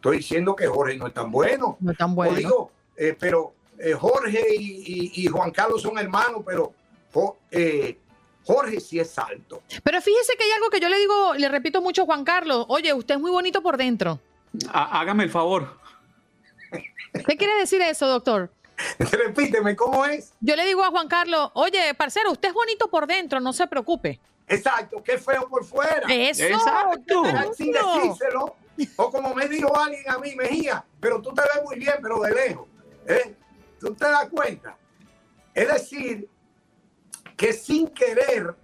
Estoy diciendo que Jorge no es tan bueno. No es tan O bueno. digo, eh, pero eh, Jorge y, y- y Juan Carlos son hermanos, pero Jo- eh, Jorge sí es alto. Pero fíjese que hay algo que yo le digo, le repito mucho a Juan Carlos. Oye, usted es muy bonito por dentro. Há- Hágame el favor. ¿Qué quiere decir eso, doctor? Repíteme, ¿cómo es? Yo le digo a Juan Carlos, oye, parcero, usted es bonito por dentro, no se preocupe. Exacto, qué feo por fuera. Eso. Exacto. Sin decírselo. O como me dijo alguien a mí, Mejía, pero tú te ves muy bien, pero de lejos. ¿eh? ¿Tú te das cuenta? Es decir, que sin querer,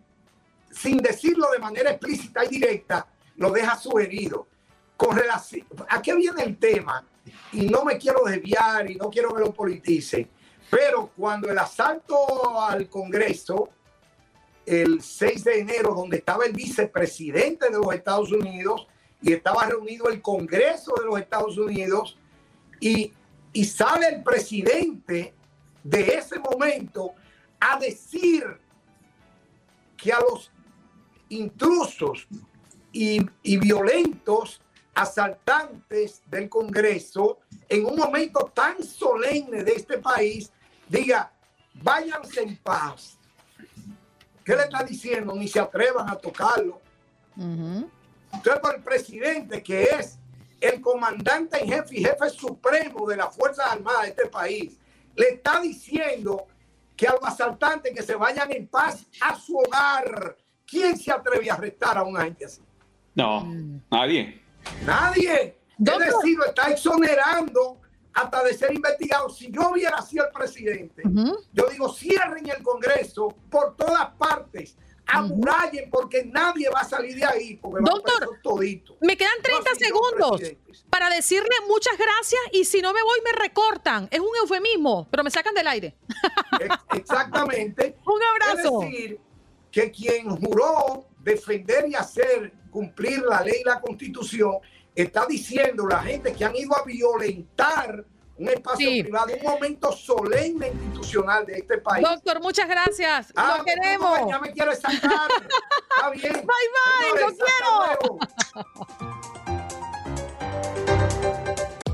sin decirlo de manera explícita y directa, lo deja sugerido. Con relación, ¿a qué viene el tema? Y no me quiero desviar y no quiero que lo politicen, pero cuando el asalto al Congreso, el 6 de enero, donde estaba el vicepresidente de los Estados Unidos y estaba reunido el Congreso de los Estados Unidos, y, y sale el presidente de ese momento a decir que a los intrusos y, y violentos asaltantes del Congreso, en un momento tan solemne de este país, diga, váyanse en paz. ¿Qué le está diciendo? Ni se atrevan a tocarlo. Por el presidente, que es el comandante en jefe y jefe supremo de las Fuerzas Armadas de este país, le está diciendo que a los asaltantes que se vayan en paz a su hogar. ¿Quién se atreve a arrestar a un agente así? No, nadie. Nadie. Es decir, lo está exonerando hasta de ser investigado. Si yo hubiera sido el presidente, yo digo, cierren el Congreso por todas partes, amurallen, porque nadie va a salir de ahí. Porque va Doctor. Me quedan 30 No, señor segundos presidente. para decirle muchas gracias y si no me voy me recortan. Es un eufemismo, pero me sacan del aire. Ex- Exactamente. Un abrazo. Es decir, que quien juró defender y hacer cumplir la ley y la constitución está diciendo la gente que han ido a violentar un espacio Sí. privado, un momento solemne institucional de este país. Doctor, muchas gracias. Ah, lo tú queremos. Ya me quieres sacar. Está bien. Bye, bye, Señores, lo quiero.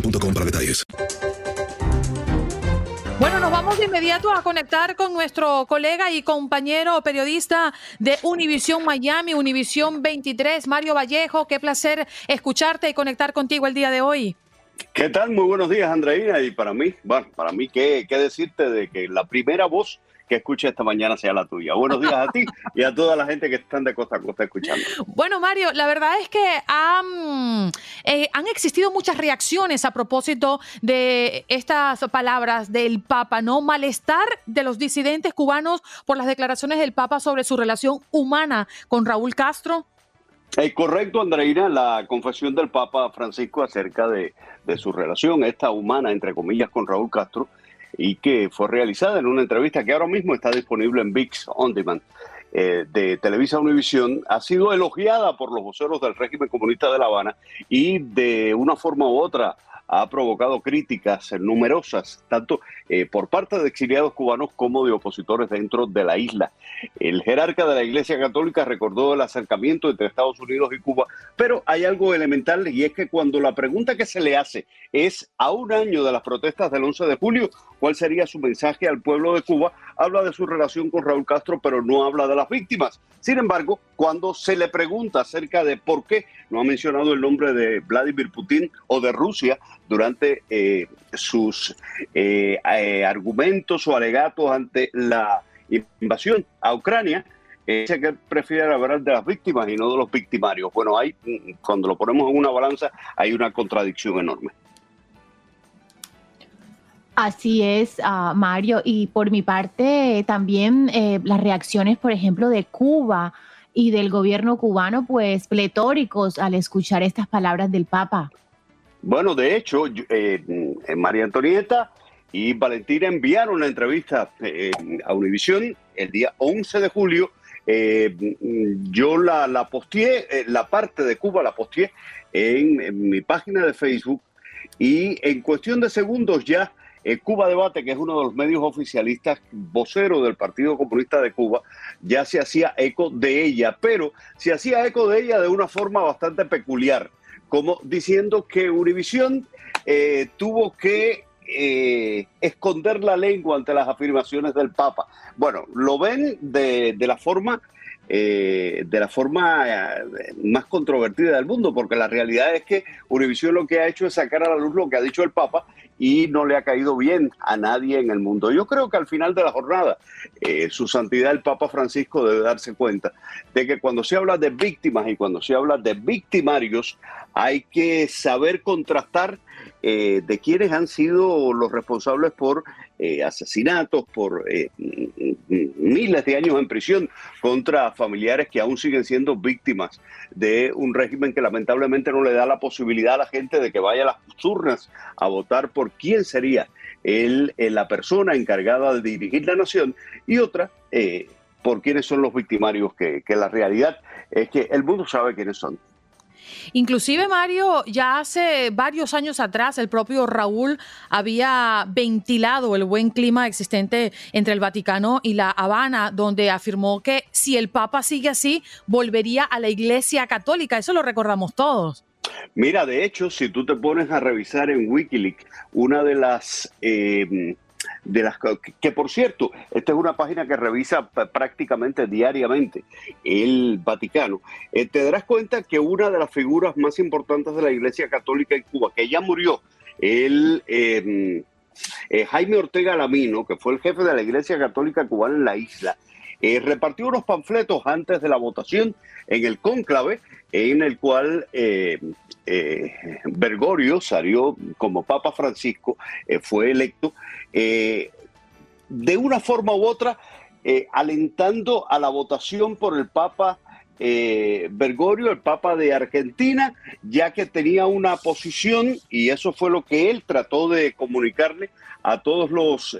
boostmobile.com para detalles. Bueno, nos vamos de inmediato a conectar con nuestro colega y compañero periodista de Univisión Miami, Univisión 23, Mario Vallejo. Qué placer escucharte y conectar contigo el día de hoy. ¿Qué tal? Muy buenos días, Andreina. Y para mí, bueno, para mí, ¿qué, qué decirte de que la primera voz que escuche esta mañana sea la tuya? Buenos días a ti y a toda la gente que están de costa a costa escuchando. Bueno, Mario, la verdad es que han, eh, han existido muchas reacciones a propósito de estas palabras del Papa, ¿no? Malestar de los disidentes cubanos por las declaraciones del Papa sobre su relación humana con Raúl Castro. Eh, correcto, Andreina, la confesión del Papa Francisco acerca de, de su relación, esta humana, entre comillas, con Raúl Castro, y que fue realizada en una entrevista que ahora mismo está disponible en VIX On Demand eh, de Televisa Univisión, ha sido elogiada por los voceros del régimen comunista de La Habana y de una forma u otra ha provocado críticas numerosas, tanto eh, por parte de exiliados cubanos como de opositores dentro de la isla. El jerarca de la Iglesia Católica recordó el acercamiento entre Estados Unidos y Cuba, pero hay algo elemental y es que cuando la pregunta que se le hace es a un año de las protestas del 11 de julio, ¿cuál sería su mensaje al pueblo de Cuba? Habla de su relación con Raúl Castro, pero no habla de las víctimas. Sin embargo, cuando se le pregunta acerca de por qué no ha mencionado el nombre de Vladimir Putin o de Rusia durante eh, sus eh, eh, argumentos o alegatos ante la invasión a Ucrania, eh, dice que prefiere hablar de las víctimas y no de los victimarios. Bueno, hay, mm, cuando lo ponemos en una balanza, hay una contradicción enorme. Así es, ah, Mario. Y por mi parte, también eh, las reacciones, por ejemplo, de Cuba y del gobierno cubano, pues pletóricos al escuchar estas palabras del Papa. Bueno, de hecho, eh, mm, María Antonieta y Valentina enviaron la entrevista eh, a Univisión el día 11 de julio. Eh, mm, yo la, la posteé, eh, la parte de Cuba la posteé en mi página de Facebook y en cuestión de segundos ya eh, Cuba Debate, que es uno de los medios oficialistas, vocero del Partido Comunista de Cuba, ya se hacía eco de ella, pero se hacía eco de ella de una forma bastante peculiar, como diciendo que Univisión eh, tuvo que eh, esconder la lengua ante las afirmaciones del Papa. Bueno, lo ven de, de la forma eh, de la forma eh, más controvertida del mundo, porque la realidad es que Univisión lo que ha hecho es sacar a la luz lo que ha dicho el Papa y no le ha caído bien a nadie en el mundo. Yo creo que al final de la jornada, eh, su santidad el Papa Francisco debe darse cuenta de que cuando se habla de víctimas y cuando se habla de victimarios, hay que saber contrastar de quiénes han sido los responsables por eh, asesinatos, por eh, miles de años en prisión contra familiares que aún siguen siendo víctimas de un régimen que lamentablemente no le da la posibilidad a la gente de que vaya a las urnas a votar por quién sería el, eh, la persona encargada de dirigir la nación y otra, eh, por quiénes son los victimarios, que, que la realidad es que el mundo sabe quiénes son. Inclusive, Mario, ya hace varios años atrás, el propio Raúl había ventilado el buen clima existente entre el Vaticano y la Habana, donde afirmó que si el Papa sigue así, volvería a la Iglesia Católica. Eso lo recordamos todos. Mira, de hecho, si tú te pones a revisar en Wikileaks, una de las... eh, de las que, por cierto, esta es una página que revisa prácticamente diariamente el Vaticano, eh, te darás cuenta que una de las figuras más importantes de la Iglesia Católica en Cuba, que ya murió, el eh, eh, Jaime Ortega Lamino, que fue el jefe de la Iglesia Católica cubana en la isla, eh, repartió unos panfletos antes de la votación en el cónclave, en el cual eh, eh, Bergoglio salió como Papa Francisco, eh, fue electo, eh, de una forma u otra, alentando a la votación por el Papa eh, Bergoglio, el Papa de Argentina, ya que tenía una posición, y eso fue lo que él trató de comunicarle a todos los...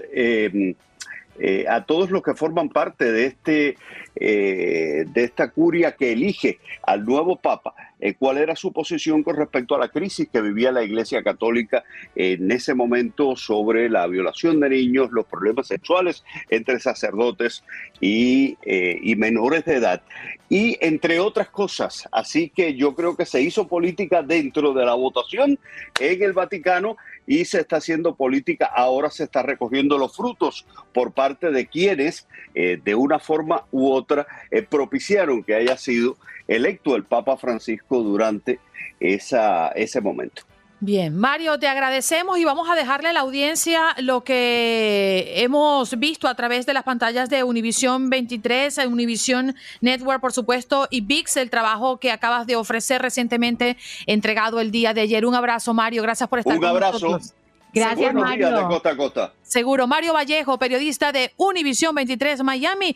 eh, a todos los que forman parte de este eh, de esta curia que elige al nuevo papa eh, cuál era su posición con respecto a la crisis que vivía la Iglesia Católica en ese momento sobre la violación de niños, los problemas sexuales entre sacerdotes y, eh, y menores de edad y entre otras cosas. Así que yo creo que se hizo política dentro de la votación en el Vaticano y se está haciendo política, ahora se está recogiendo los frutos por parte de quienes eh, de una forma u otra eh, propiciaron que haya sido electo el Papa Francisco durante esa, ese momento. Bien, Mario, te agradecemos y vamos a dejarle a la audiencia lo que hemos visto a través de las pantallas de Univisión 23, Univisión Network, por supuesto, y VIX, el trabajo que acabas de ofrecer recientemente, entregado el día de ayer. Un abrazo, Mario, gracias por estar Un con abrazo. nosotros. Gracias, Buenos días de Mario. costa a costa. Seguro, Mario Vallejo, periodista de Univisión 23 Miami.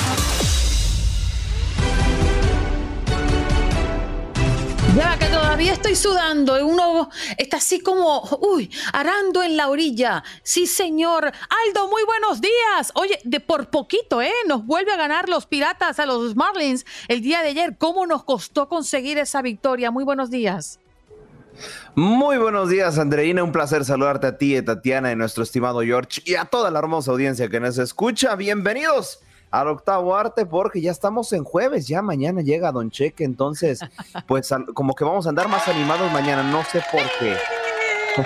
Ya que todavía estoy sudando, uno está así como, uy, arando en la orilla. Sí, señor. Aldo, muy buenos días. Oye, de por poquito, ¿eh? Nos vuelve a ganar los Piratas a los Marlins el día de ayer. ¿Cómo nos costó conseguir esa victoria? Muy buenos días. Muy buenos días, Andreina. Un placer saludarte a ti, a Tatiana y nuestro estimado George y a toda la hermosa audiencia que nos escucha. Bienvenidos al octavo arte porque ya estamos en jueves, ya mañana llega Don Cheque, entonces pues como que vamos a andar más animados mañana, no sé por qué.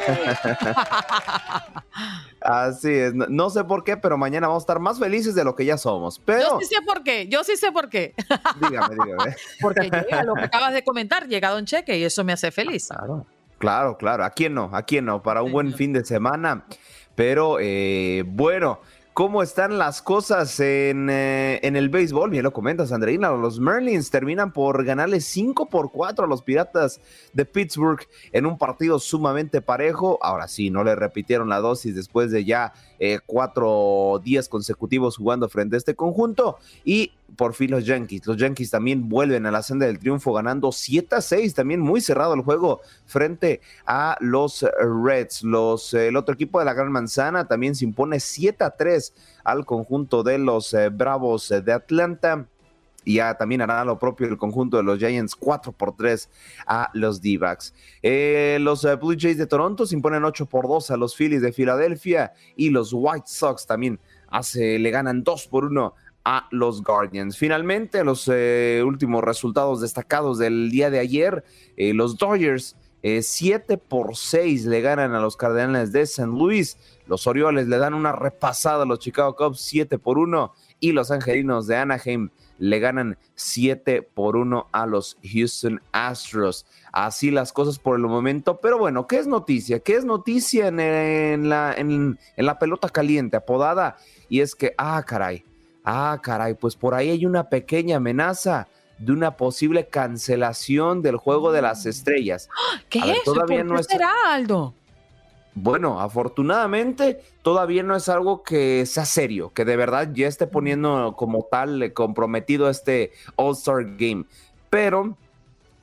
Así es, no, no sé por qué, pero mañana vamos a estar más felices de lo que ya somos. Yo Pero sí sé por qué, yo sí sé por qué. dígame, dígame. Porque llega lo que acabas de comentar, llega Don Cheque y eso me hace feliz. Claro, claro, claro. ¿A quién no? ¿A quién no? Para un buen fin de semana. Pero eh, bueno, ¿cómo están las cosas en, eh, en el béisbol? Bien lo comentas, Andreina. Los Merlins terminan por ganarle 5 por 4 a los Piratas de Pittsburgh en un partido sumamente parejo. Ahora sí, no le repitieron la dosis después de ya eh, cuatro días consecutivos jugando frente a este conjunto. Y por fin los Yankees. Los Yankees también vuelven a la senda del triunfo ganando 7 a 6. También muy cerrado el juego frente a los Reds. El otro equipo de la Gran Manzana también se impone 7 a 3 al conjunto de los eh, Bravos de Atlanta. Y ya también hará lo propio el conjunto de los Giants 4 por 3 a los D-backs. Eh, los eh, Blue Jays de Toronto se imponen 8 por 2 a los Phillies de Filadelfia. Y los White Sox también hace, le ganan 2 por 1 a los Guardians. Finalmente, los eh, últimos resultados destacados del día de ayer, eh, los Dodgers 7 por 6 le ganan a los Cardenales de San Luis, los Orioles le dan una repasada a los Chicago Cubs 7 por 1 y los Angelinos de Anaheim le ganan 7 por 1 a los Houston Astros. Así las cosas por el momento, pero bueno, ¿qué es noticia? ¿Qué es noticia en, la, en la pelota caliente, apodada? Y es que, ah, caray, ah, caray, pues por ahí hay una pequeña amenaza de una posible cancelación del juego de las estrellas. ¿Qué ver, es eso? todavía ¿Por no qué es- será, Aldo? Bueno, afortunadamente todavía no es algo que sea serio, que de verdad ya esté poniendo como tal eh, comprometido este All-Star Game. Pero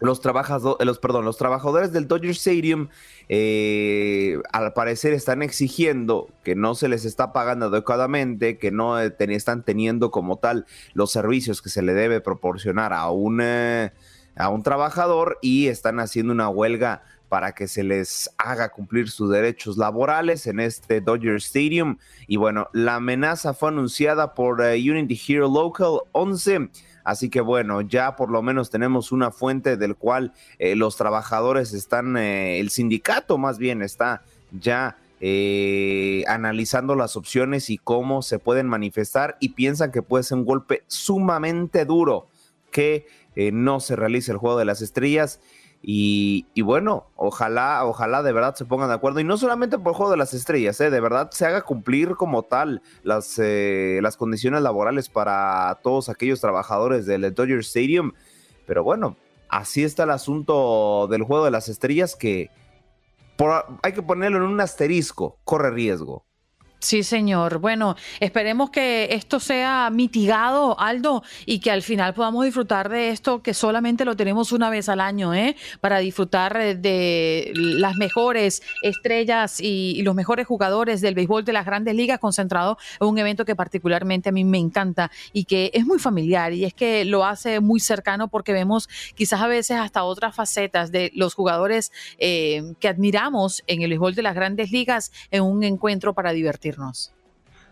los, trabajadores, los, perdón, los trabajadores del Dodger Stadium eh, al parecer están exigiendo que no se les está pagando adecuadamente, que no eh, están teniendo como tal los servicios que se le debe proporcionar a un, eh, a un trabajador y están haciendo una huelga para que se les haga cumplir sus derechos laborales en este Dodger Stadium. Y bueno, la amenaza fue anunciada por eh, Unity Hero Local 11. Así que bueno, ya por lo menos tenemos una fuente del cual eh, los trabajadores están, eh, el sindicato más bien está ya eh, analizando las opciones y cómo se pueden manifestar y piensan que puede ser un golpe sumamente duro que eh, no se realice el juego de las estrellas. Y, bueno, ojalá, ojalá de verdad se pongan de acuerdo. Y no solamente por el juego de las estrellas, ¿eh? de verdad se haga cumplir como tal las, eh, las condiciones laborales para todos aquellos trabajadores del Dodger Stadium. Pero bueno, así está el asunto del juego de las estrellas que hay que ponerlo en un asterisco, corre riesgo. Sí, señor. Bueno, esperemos que esto sea mitigado, Aldo, y que al final podamos disfrutar de esto que solamente lo tenemos una vez al año, ¿eh? Para disfrutar de las mejores estrellas y, y los mejores jugadores del béisbol de las grandes ligas concentrado en un evento que particularmente a mí me encanta y que es muy familiar y es que lo hace muy cercano porque vemos quizás a veces hasta otras facetas de los jugadores eh, que admiramos en el béisbol de las grandes ligas en un encuentro para divertirnos.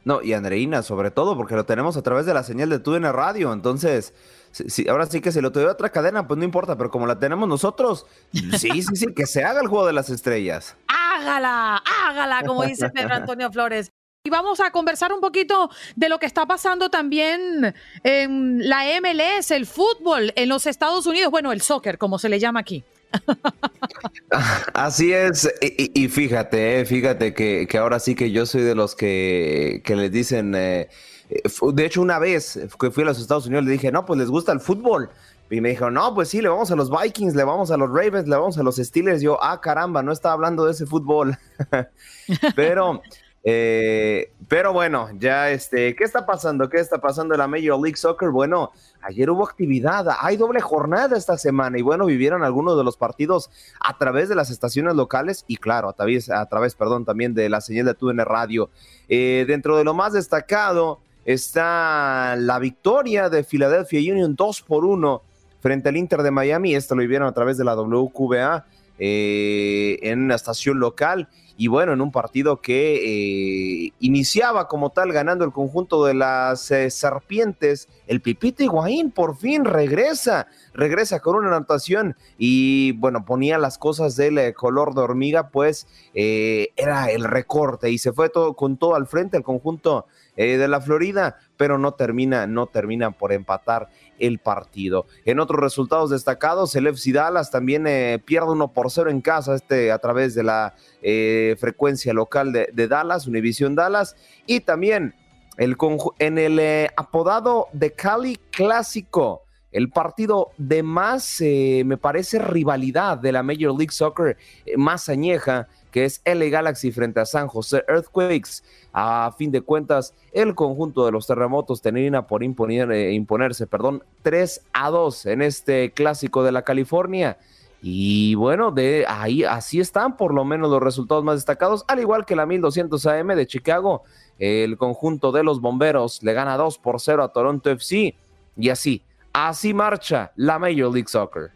No, y Andreina, sobre todo, porque lo tenemos a través de la señal de TUDN Radio. Entonces, si, si- ahora sí que si lo tuviera otra cadena, pues no importa, pero como la tenemos nosotros, sí, sí, sí, que se haga el juego de las estrellas. hágala, hágala, como dice Pedro Antonio Flores. Y vamos a conversar un poquito de lo que está pasando también en la MLS, el fútbol en los Estados Unidos, bueno, el soccer, como se le llama aquí. Así es, y, fíjate, eh, fíjate que, que ahora sí que yo soy de los que, que les dicen, eh, eh, de hecho una vez que fui a los Estados Unidos le dije, no, pues les gusta el fútbol. Y me dijo, no, pues sí, le vamos a los Vikings, le vamos a los Ravens, le vamos a los Steelers. Yo, ah, caramba, no estaba hablando de ese fútbol. pero, eh, pero bueno, ya este, ¿qué está pasando? ¿Qué está pasando en la Major League Soccer? Bueno, ayer hubo actividad, hay doble jornada esta semana y bueno, vivieron algunos de los partidos a través de las estaciones locales y claro, a través, a través perdón, también de la señal de TUDN Radio. Eh, dentro de lo más destacado está la victoria de Philadelphia Union 2 por 1 frente al Inter de Miami. Esto lo vivieron a través de la WQBA eh, en una estación local. Y bueno, en un partido que eh, iniciaba como tal ganando el conjunto de las eh, serpientes, el Pipito Higuaín por fin regresa, regresa con una anotación y bueno, ponía las cosas del eh, color de hormiga, pues era el recorte y se fue todo con todo al frente el conjunto eh, de la Florida, pero no termina, no termina por empatar el partido. En otros resultados destacados, el FC Dallas también eh, pierde 1 por 0 en casa este, a través de la eh, frecuencia local de, Dallas, Univision Dallas, y también el en el eh, apodado de Cali Clásico, el partido de más, eh, me parece, rivalidad de la Major League Soccer eh, más añeja, que es LA Galaxy frente a San José Earthquakes. A fin de cuentas, el conjunto de los terremotos termina por eh, imponerse, perdón, 3 a 2 en este clásico de la California. Y bueno, de ahí así están por lo menos los resultados más destacados, al igual que la 1200 AM de Chicago. El conjunto de los bomberos le gana 2 por 0 a Toronto FC. Y así, así marcha la Major League Soccer.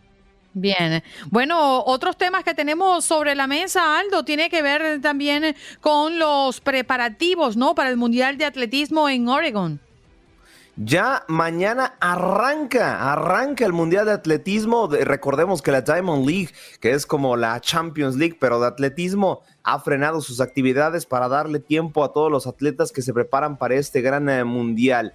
Bien, bueno, otros temas que tenemos sobre la mesa, Aldo, tiene que ver también con los preparativos, ¿no? Para el Mundial de Atletismo en Oregon. Ya mañana arranca, arranca el Mundial de Atletismo. De- recordemos que la Diamond League, que es como la Champions League, pero de atletismo, ha frenado sus actividades para darle tiempo a todos los atletas que se preparan para este gran eh, mundial.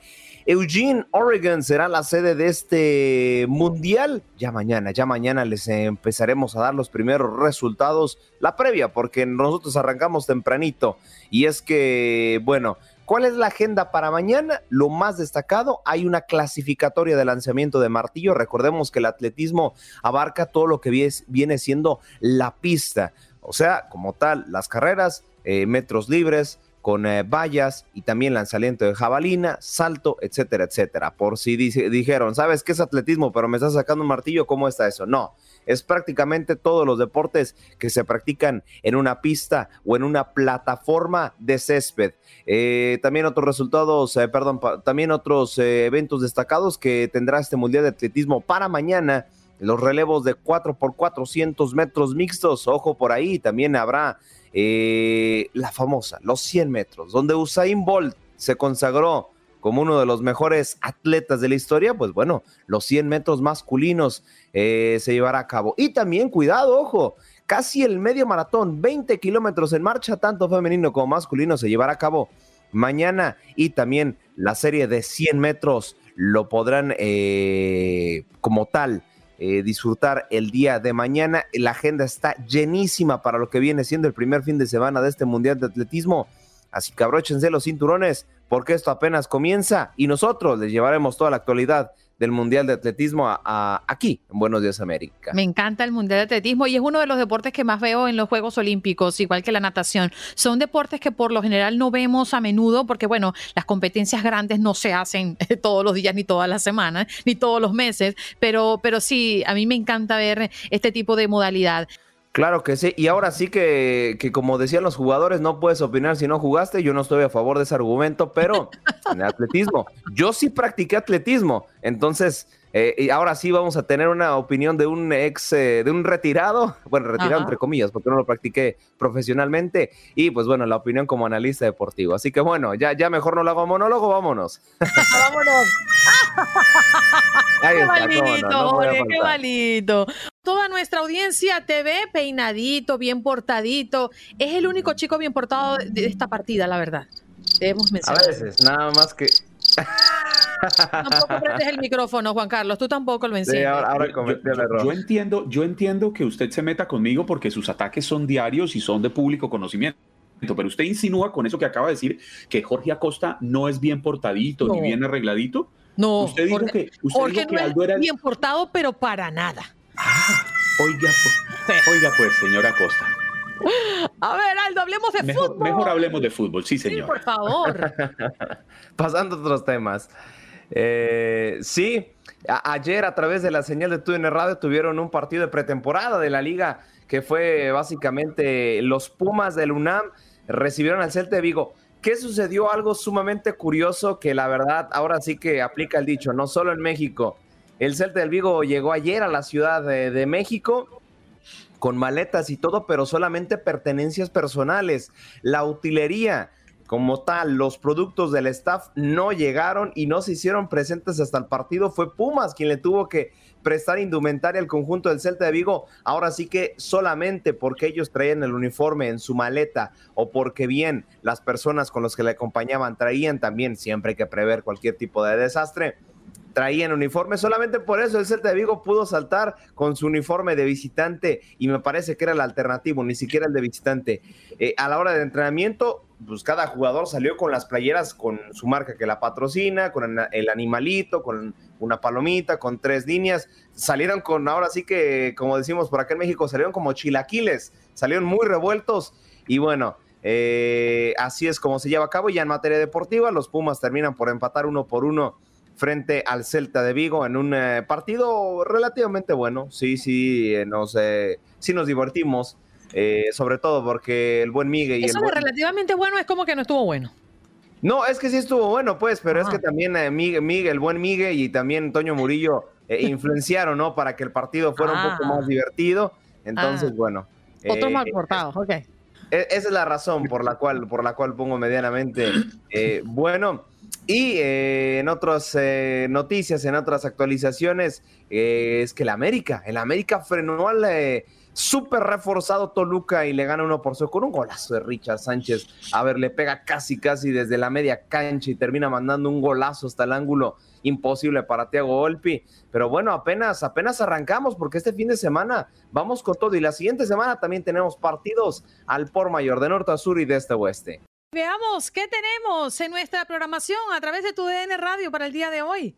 Eugene, Oregon será la sede de este mundial. Ya mañana, ya mañana les empezaremos a dar los primeros resultados, la previa, porque nosotros arrancamos tempranito. Y es que, bueno, ¿Cuál es la agenda para mañana? Lo más destacado, hay una clasificatoria de lanzamiento de martillo. Recordemos que el atletismo abarca todo lo que vie- viene siendo la pista. O sea, como tal, las carreras, eh, metros libres, con eh, vallas y también lanzamiento de jabalina, salto, etcétera, etcétera. Por si dijeron, ¿sabes qué es atletismo? Pero me estás sacando un martillo, ¿cómo está eso? No, es prácticamente todos los deportes que se practican en una pista o en una plataforma de césped. Eh, también otros resultados, eh, perdón, también otros eventos destacados que tendrá este Mundial de Atletismo para mañana. Los relevos de 4 por 400 metros mixtos, ojo por ahí, también habrá eh, la famosa, los 100 metros, donde Usain Bolt se consagró como uno de los mejores atletas de la historia, pues bueno, los 100 metros masculinos eh, se llevará a cabo. Y también, cuidado, ojo, casi el medio maratón, 20 kilómetros en marcha, tanto femenino como masculino, se llevará a cabo mañana. Y también la serie de 100 metros lo podrán eh, como tal eh, disfrutar el día de mañana. La agenda está llenísima para lo que viene siendo el primer fin de semana de este Mundial de Atletismo. Así que abróchense los cinturones porque esto apenas comienza y nosotros les llevaremos toda la actualidad del Mundial de Atletismo aquí en Buenos Días América. Me encanta el Mundial de Atletismo y es uno de los deportes que más veo en los Juegos Olímpicos, igual que la natación. Son deportes que por lo general no vemos a menudo porque, bueno, las competencias grandes no se hacen todos los días, ni todas las semanas, ni todos los meses, pero, pero sí, a mí me encanta ver este tipo de modalidad. Claro que sí, y ahora sí que, que como decían los jugadores, no puedes opinar si no jugaste, yo no estoy a favor de ese argumento, pero en el atletismo, yo sí practiqué atletismo, entonces, eh, y ahora sí vamos a tener una opinión de un ex, eh, de un retirado, bueno, retirado Ajá. entre comillas, porque no lo practiqué profesionalmente, y pues bueno, la opinión como analista deportivo, así que bueno, ya, ya mejor no lo hago monólogo, vámonos. ¡Vámonos! Ahí ¡Qué está, no, malito, no Jorge, qué malito! Toda nuestra audiencia te ve peinadito, bien portadito. Es el único chico bien portado de esta partida, la verdad. Debemos A mencionar. veces, nada más que... Tampoco prendes el micrófono, Juan Carlos. Tú tampoco lo Sí, enciendes. ahora, ahora Yo- cometí yo, el error. yo entiendo, yo entiendo que usted se meta conmigo porque sus ataques son diarios y son de público conocimiento. Pero usted insinúa con eso que acaba de decir que Jorge Acosta no es bien portadito ni bien arregladito. No, Usted dijo Jorge, que, usted Jorge dijo que no Aldo era bien portado, pero para nada. Oiga, pues, oiga, pues, señora Acosta. A ver, Aldo, hablemos de Mejor, fútbol. mejor hablemos de fútbol, sí, Sí, señor. por favor. Pasando a otros temas. Eh, sí, ayer a través de la señal de TUDN Radio tuvieron un partido de pretemporada de la liga que fue básicamente los Pumas del UNAM recibieron al Celta de Vigo. ¿Qué sucedió? Algo sumamente curioso que la verdad ahora sí que aplica el dicho, no solo en México. El Celta del Vigo llegó ayer a la Ciudad de, de México con maletas y todo, pero solamente pertenencias personales. La utilería, como tal, los productos del staff no llegaron y no se hicieron presentes hasta el partido. Fue Pumas quien le tuvo que prestar indumentaria al conjunto del Celta de Vigo. Ahora sí que solamente porque ellos traían el uniforme en su maleta o porque bien las personas con los que le acompañaban traían también, siempre hay que prever cualquier tipo de desastre, traían uniforme. Solamente por eso el Celta de Vigo pudo saltar con su uniforme de visitante y me parece que era el alternativo, ni siquiera el de visitante. Eh, a la hora del entrenamiento, pues cada jugador salió con las playeras con su marca que la patrocina, con el- animalito, con una palomita, con tres líneas. Salieron con, ahora sí que, como decimos por acá en México, salieron como chilaquiles, salieron muy revueltos y bueno. eh, así es como se lleva a cabo. Ya en materia deportiva, los Pumas terminan por empatar uno por uno frente al Celta de Vigo en un eh, partido relativamente bueno. Sí, sí, eh, nos, eh, sí nos divertimos, eh, sobre todo porque el buen Miguel y Eso el buen... relativamente bueno es como que no estuvo bueno. No, es que sí estuvo bueno, pues, pero es Ah. que también eh, Miguel, Miguel, el buen Miguel y también Toño Murillo eh, influenciaron, ¿no? Para que el partido fuera un poco Ah. más divertido. Entonces, Ah. bueno. Otros eh, mal portados, ok. e- Esa es la razón por la cual, por la cual pongo medianamente bueno. Y eh, en otras eh, noticias, en otras actualizaciones, eh, es que el América, el América frenó al eh, súper reforzado Toluca y le gana uno por cero con un golazo de Richard Sánchez. A ver, le pega casi, casi desde la media cancha y termina mandando un golazo hasta el ángulo imposible para Thiago Volpi. Pero bueno, apenas, apenas arrancamos porque este fin de semana vamos con todo y la siguiente semana también tenemos partidos al por mayor de norte a sur y de este a oeste. Veamos qué tenemos en nuestra programación a través de tu DN Radio para el día de hoy.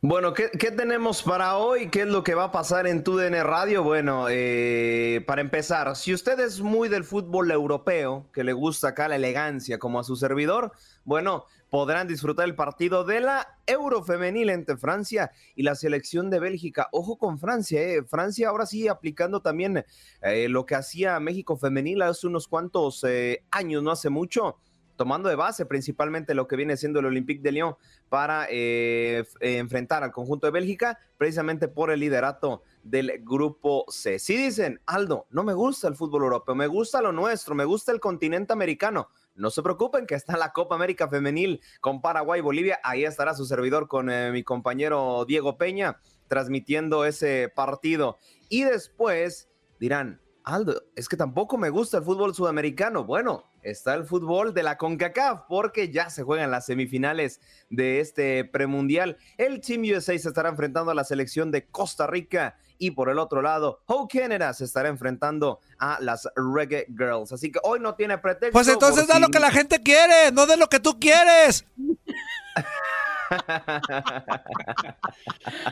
Bueno, ¿qué, tenemos para hoy? ¿Qué es lo que va a pasar en TUDN Radio? Bueno, eh, para empezar, si usted es muy del fútbol europeo, que le gusta acá la elegancia como a su servidor, bueno, podrán disfrutar el partido de la Eurofemenil entre Francia y la selección de Bélgica. Ojo con Francia, eh. Francia ahora sí aplicando también eh, lo que hacía México Femenil hace unos cuantos eh, años, no hace mucho tomando de base principalmente lo que viene siendo el Olympique de Lyon para eh, eh, enfrentar al conjunto de Bélgica, precisamente por el liderato del grupo C. Si dicen, Aldo, no me gusta el fútbol europeo, me gusta lo nuestro, me gusta el continente americano. No se preocupen que está la Copa América Femenil con Paraguay y Bolivia. Ahí estará su servidor con eh, mi compañero Diego Peña transmitiendo ese partido. Y después dirán, Aldo, es que tampoco me gusta el fútbol sudamericano. Bueno, está el fútbol de la CONCACAF porque ya se juegan las semifinales de este premundial. El Team USA se estará enfrentando a la selección de Costa Rica y por el otro lado, Ho Canada se estará enfrentando a las Reggae Girls. Así que hoy no tiene pretexto. Pues entonces da si- lo que la gente quiere, no de lo que tú quieres.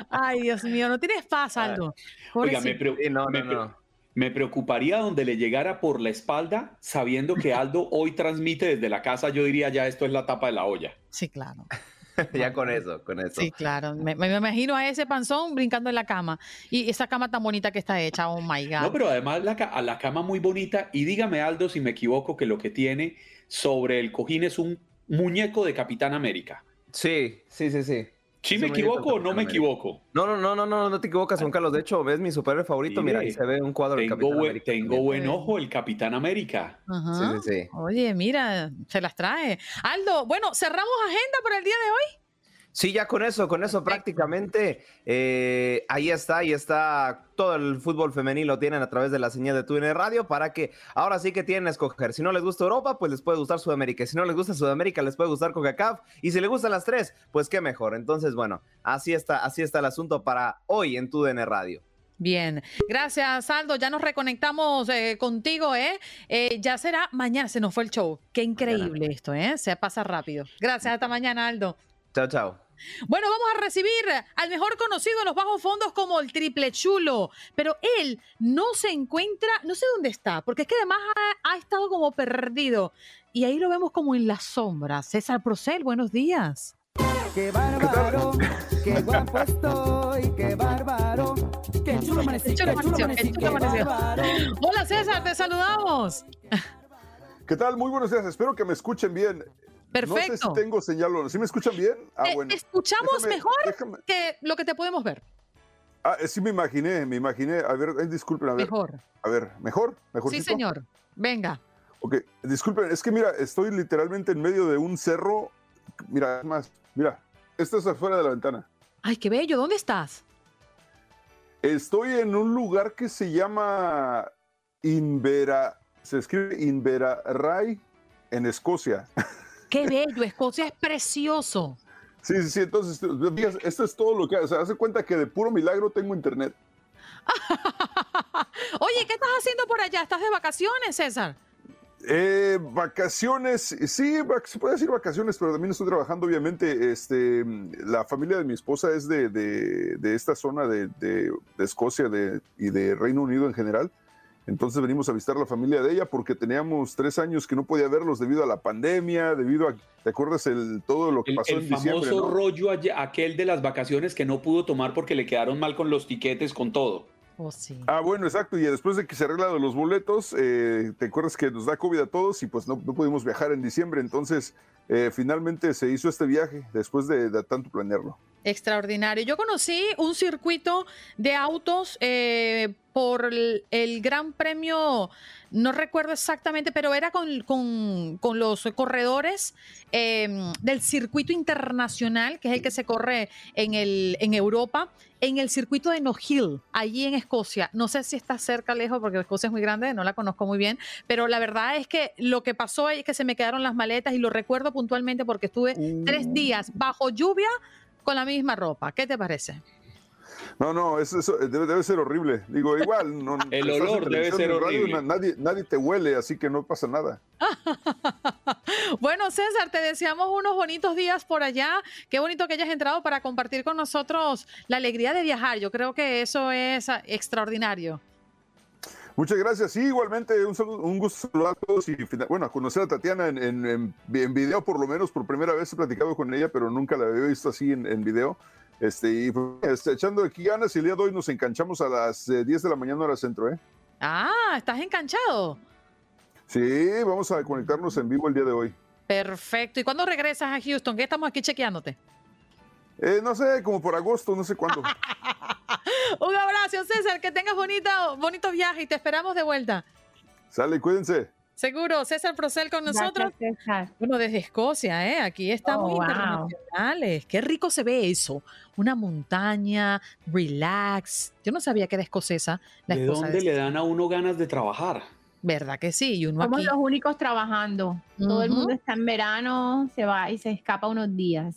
Ay, Dios mío, no tienes paz, Aldo. Oiga, me, preo- me pre- me preocuparía donde le llegara por la espalda, sabiendo que Aldo hoy transmite desde la casa, yo diría ya esto es la tapa de la olla. Sí, claro. ya con eso, con eso. Sí, claro. Me, me imagino a ese panzón brincando en la cama. Y esa cama tan bonita que está hecha, oh my God. No, pero además la, a la cama muy bonita. Y dígame, Aldo, si me equivoco, que lo que tiene sobre el cojín es un muñeco de Capitán América. Sí, sí, sí, sí. ¿Sí me equivoco o no me equivoco? No, no, no, no, no, no te equivocas, Juan Carlos. De hecho, ves mi superhéroe favorito. Mira, ahí se ve un cuadro del Tengo, Capitán América tengo buen ojo el Capitán América. Ajá. Sí, sí, sí. Oye, mira, se las trae. Aldo, bueno, cerramos agenda por el día de hoy. Sí, ya con eso, con eso prácticamente, eh, ahí está, ahí está todo el fútbol femenil lo tienen a través de la señal de TUN Radio para que ahora sí que tienen a escoger. Si no les gusta Europa, pues les puede gustar Sudamérica. Si no les gusta Sudamérica, les puede gustar CONCACAF. Y si les gustan las tres, pues qué mejor. Entonces, bueno, así está, así está el asunto para hoy en TUDN Radio. Bien, gracias Aldo, ya nos reconectamos eh, contigo, ¿eh? Eh, Ya será mañana, se nos fue el show. Qué increíble esto, ¿eh? Se pasa rápido. Gracias, hasta mañana Aldo. Chao, chao. Bueno, vamos a recibir al mejor conocido en los bajos fondos como el triple chulo, pero él no se encuentra, no sé dónde está, porque es que además ha, ha estado como perdido y ahí lo vemos como en las sombras. César Procel, buenos días. Qué bárbaro, qué guapo estoy, qué bárbaro, qué chulo amanecí, Qué chulo qué chulo amaneció, qué chulo amaneció. Hola César, te saludamos. ¿Qué tal? Muy buenos días. Espero que me escuchen bien. No sé Perfecto. si tengo señal o no. ¿Sí me escuchan bien? Ah, Te bueno. escuchamos Déjame- mejor déjame- que lo que te podemos ver. Ah, eh, sí me imaginé, me imaginé. A ver, eh, disculpen, a ver. Mejor. A ver, ¿mejor? Sí, ¿Mejorcito? señor. Venga. Ok, disculpen, es que mira, estoy literalmente en medio de un cerro. Mira, es más, mira, esto es afuera de la ventana. Ay, qué bello. ¿Dónde estás? Estoy en un lugar que se llama Invera, se escribe Inveraray en Escocia. Qué bello. Escocia es precioso. Sí, sí, sí, entonces, esto es todo lo que, o sea, hace cuenta que de puro milagro tengo internet. Oye, ¿qué estás haciendo por allá? ¿Estás de vacaciones, César? Eh, vacaciones, sí, se puede decir vacaciones, pero también estoy trabajando, obviamente, este, la familia de mi esposa es de, de- de esta zona de, de- de Escocia de- y de Reino Unido en general. Entonces venimos a visitar la familia de ella porque teníamos tres años que no podía verlos debido a la pandemia, debido a, ¿te acuerdas el, todo lo que El, pasó el en diciembre? famoso no? rollo aquel de las vacaciones que no pudo tomar porque le quedaron mal con los tiquetes, con todo. Oh, sí. Ah, bueno, exacto. Y después de que se arregla de los boletos, eh, ¿te acuerdas que nos da COVID a todos y pues no, no pudimos viajar en diciembre? Entonces, eh, finalmente se hizo este viaje después de, de tanto planearlo. Extraordinario. Yo conocí un circuito de autos eh, por el, el Gran Premio, no recuerdo exactamente, pero era con, con- con los corredores eh, del circuito internacional, que es el que se corre en, el, en Europa, en el circuito de No Hill, allí en Escocia. No sé si está cerca, lejos, porque Escocia es muy grande, no la conozco muy bien, pero la verdad es que lo que pasó es que se me quedaron las maletas y lo recuerdo puntualmente porque estuve tres días bajo lluvia con la misma ropa. ¿Qué te parece? No, no, eso, eso debe, debe ser horrible. Digo, igual, no, El olor debe ser radio, horrible. na- nadie, nadie te huele, así que no pasa nada. Bueno, César, te deseamos unos bonitos días por allá. Qué bonito que hayas entrado para compartir con nosotros la alegría de viajar. Yo creo que eso es ah, extraordinario. Muchas gracias. Sí, igualmente, un, saludo- un gusto saludar a todos y bueno, a conocer a Tatiana en, en, en- en video, por lo menos, por primera vez he platicado con ella, pero nunca la había visto así en, en video. Este, y pues, este, echando aquí ganas, el día de hoy nos enganchamos a las eh, 10 de la mañana hora centro, ¿eh? Ah, estás enganchado. Sí, vamos a conectarnos en vivo el día de hoy. Perfecto. ¿Y cuándo regresas a Houston? Que estamos aquí chequeándote. Eh, no sé, como por agosto, no sé cuándo. Un abrazo, César. Que tengas bonito, bonito viaje y te esperamos de vuelta. Sale, cuídense. Seguro, César Procel con Gracias, nosotros. Bueno, desde Escocia, ¿eh? Aquí estamos Oh, wow. internacionales. Qué rico se ve eso. Una montaña, relax. Yo no sabía que era escocesa. La ¿De dónde de- le dan a uno ganas de trabajar? ¿Verdad que sí? Y uno Somos aquí. los únicos trabajando. Todo el mundo está en verano, se va y se escapa unos días.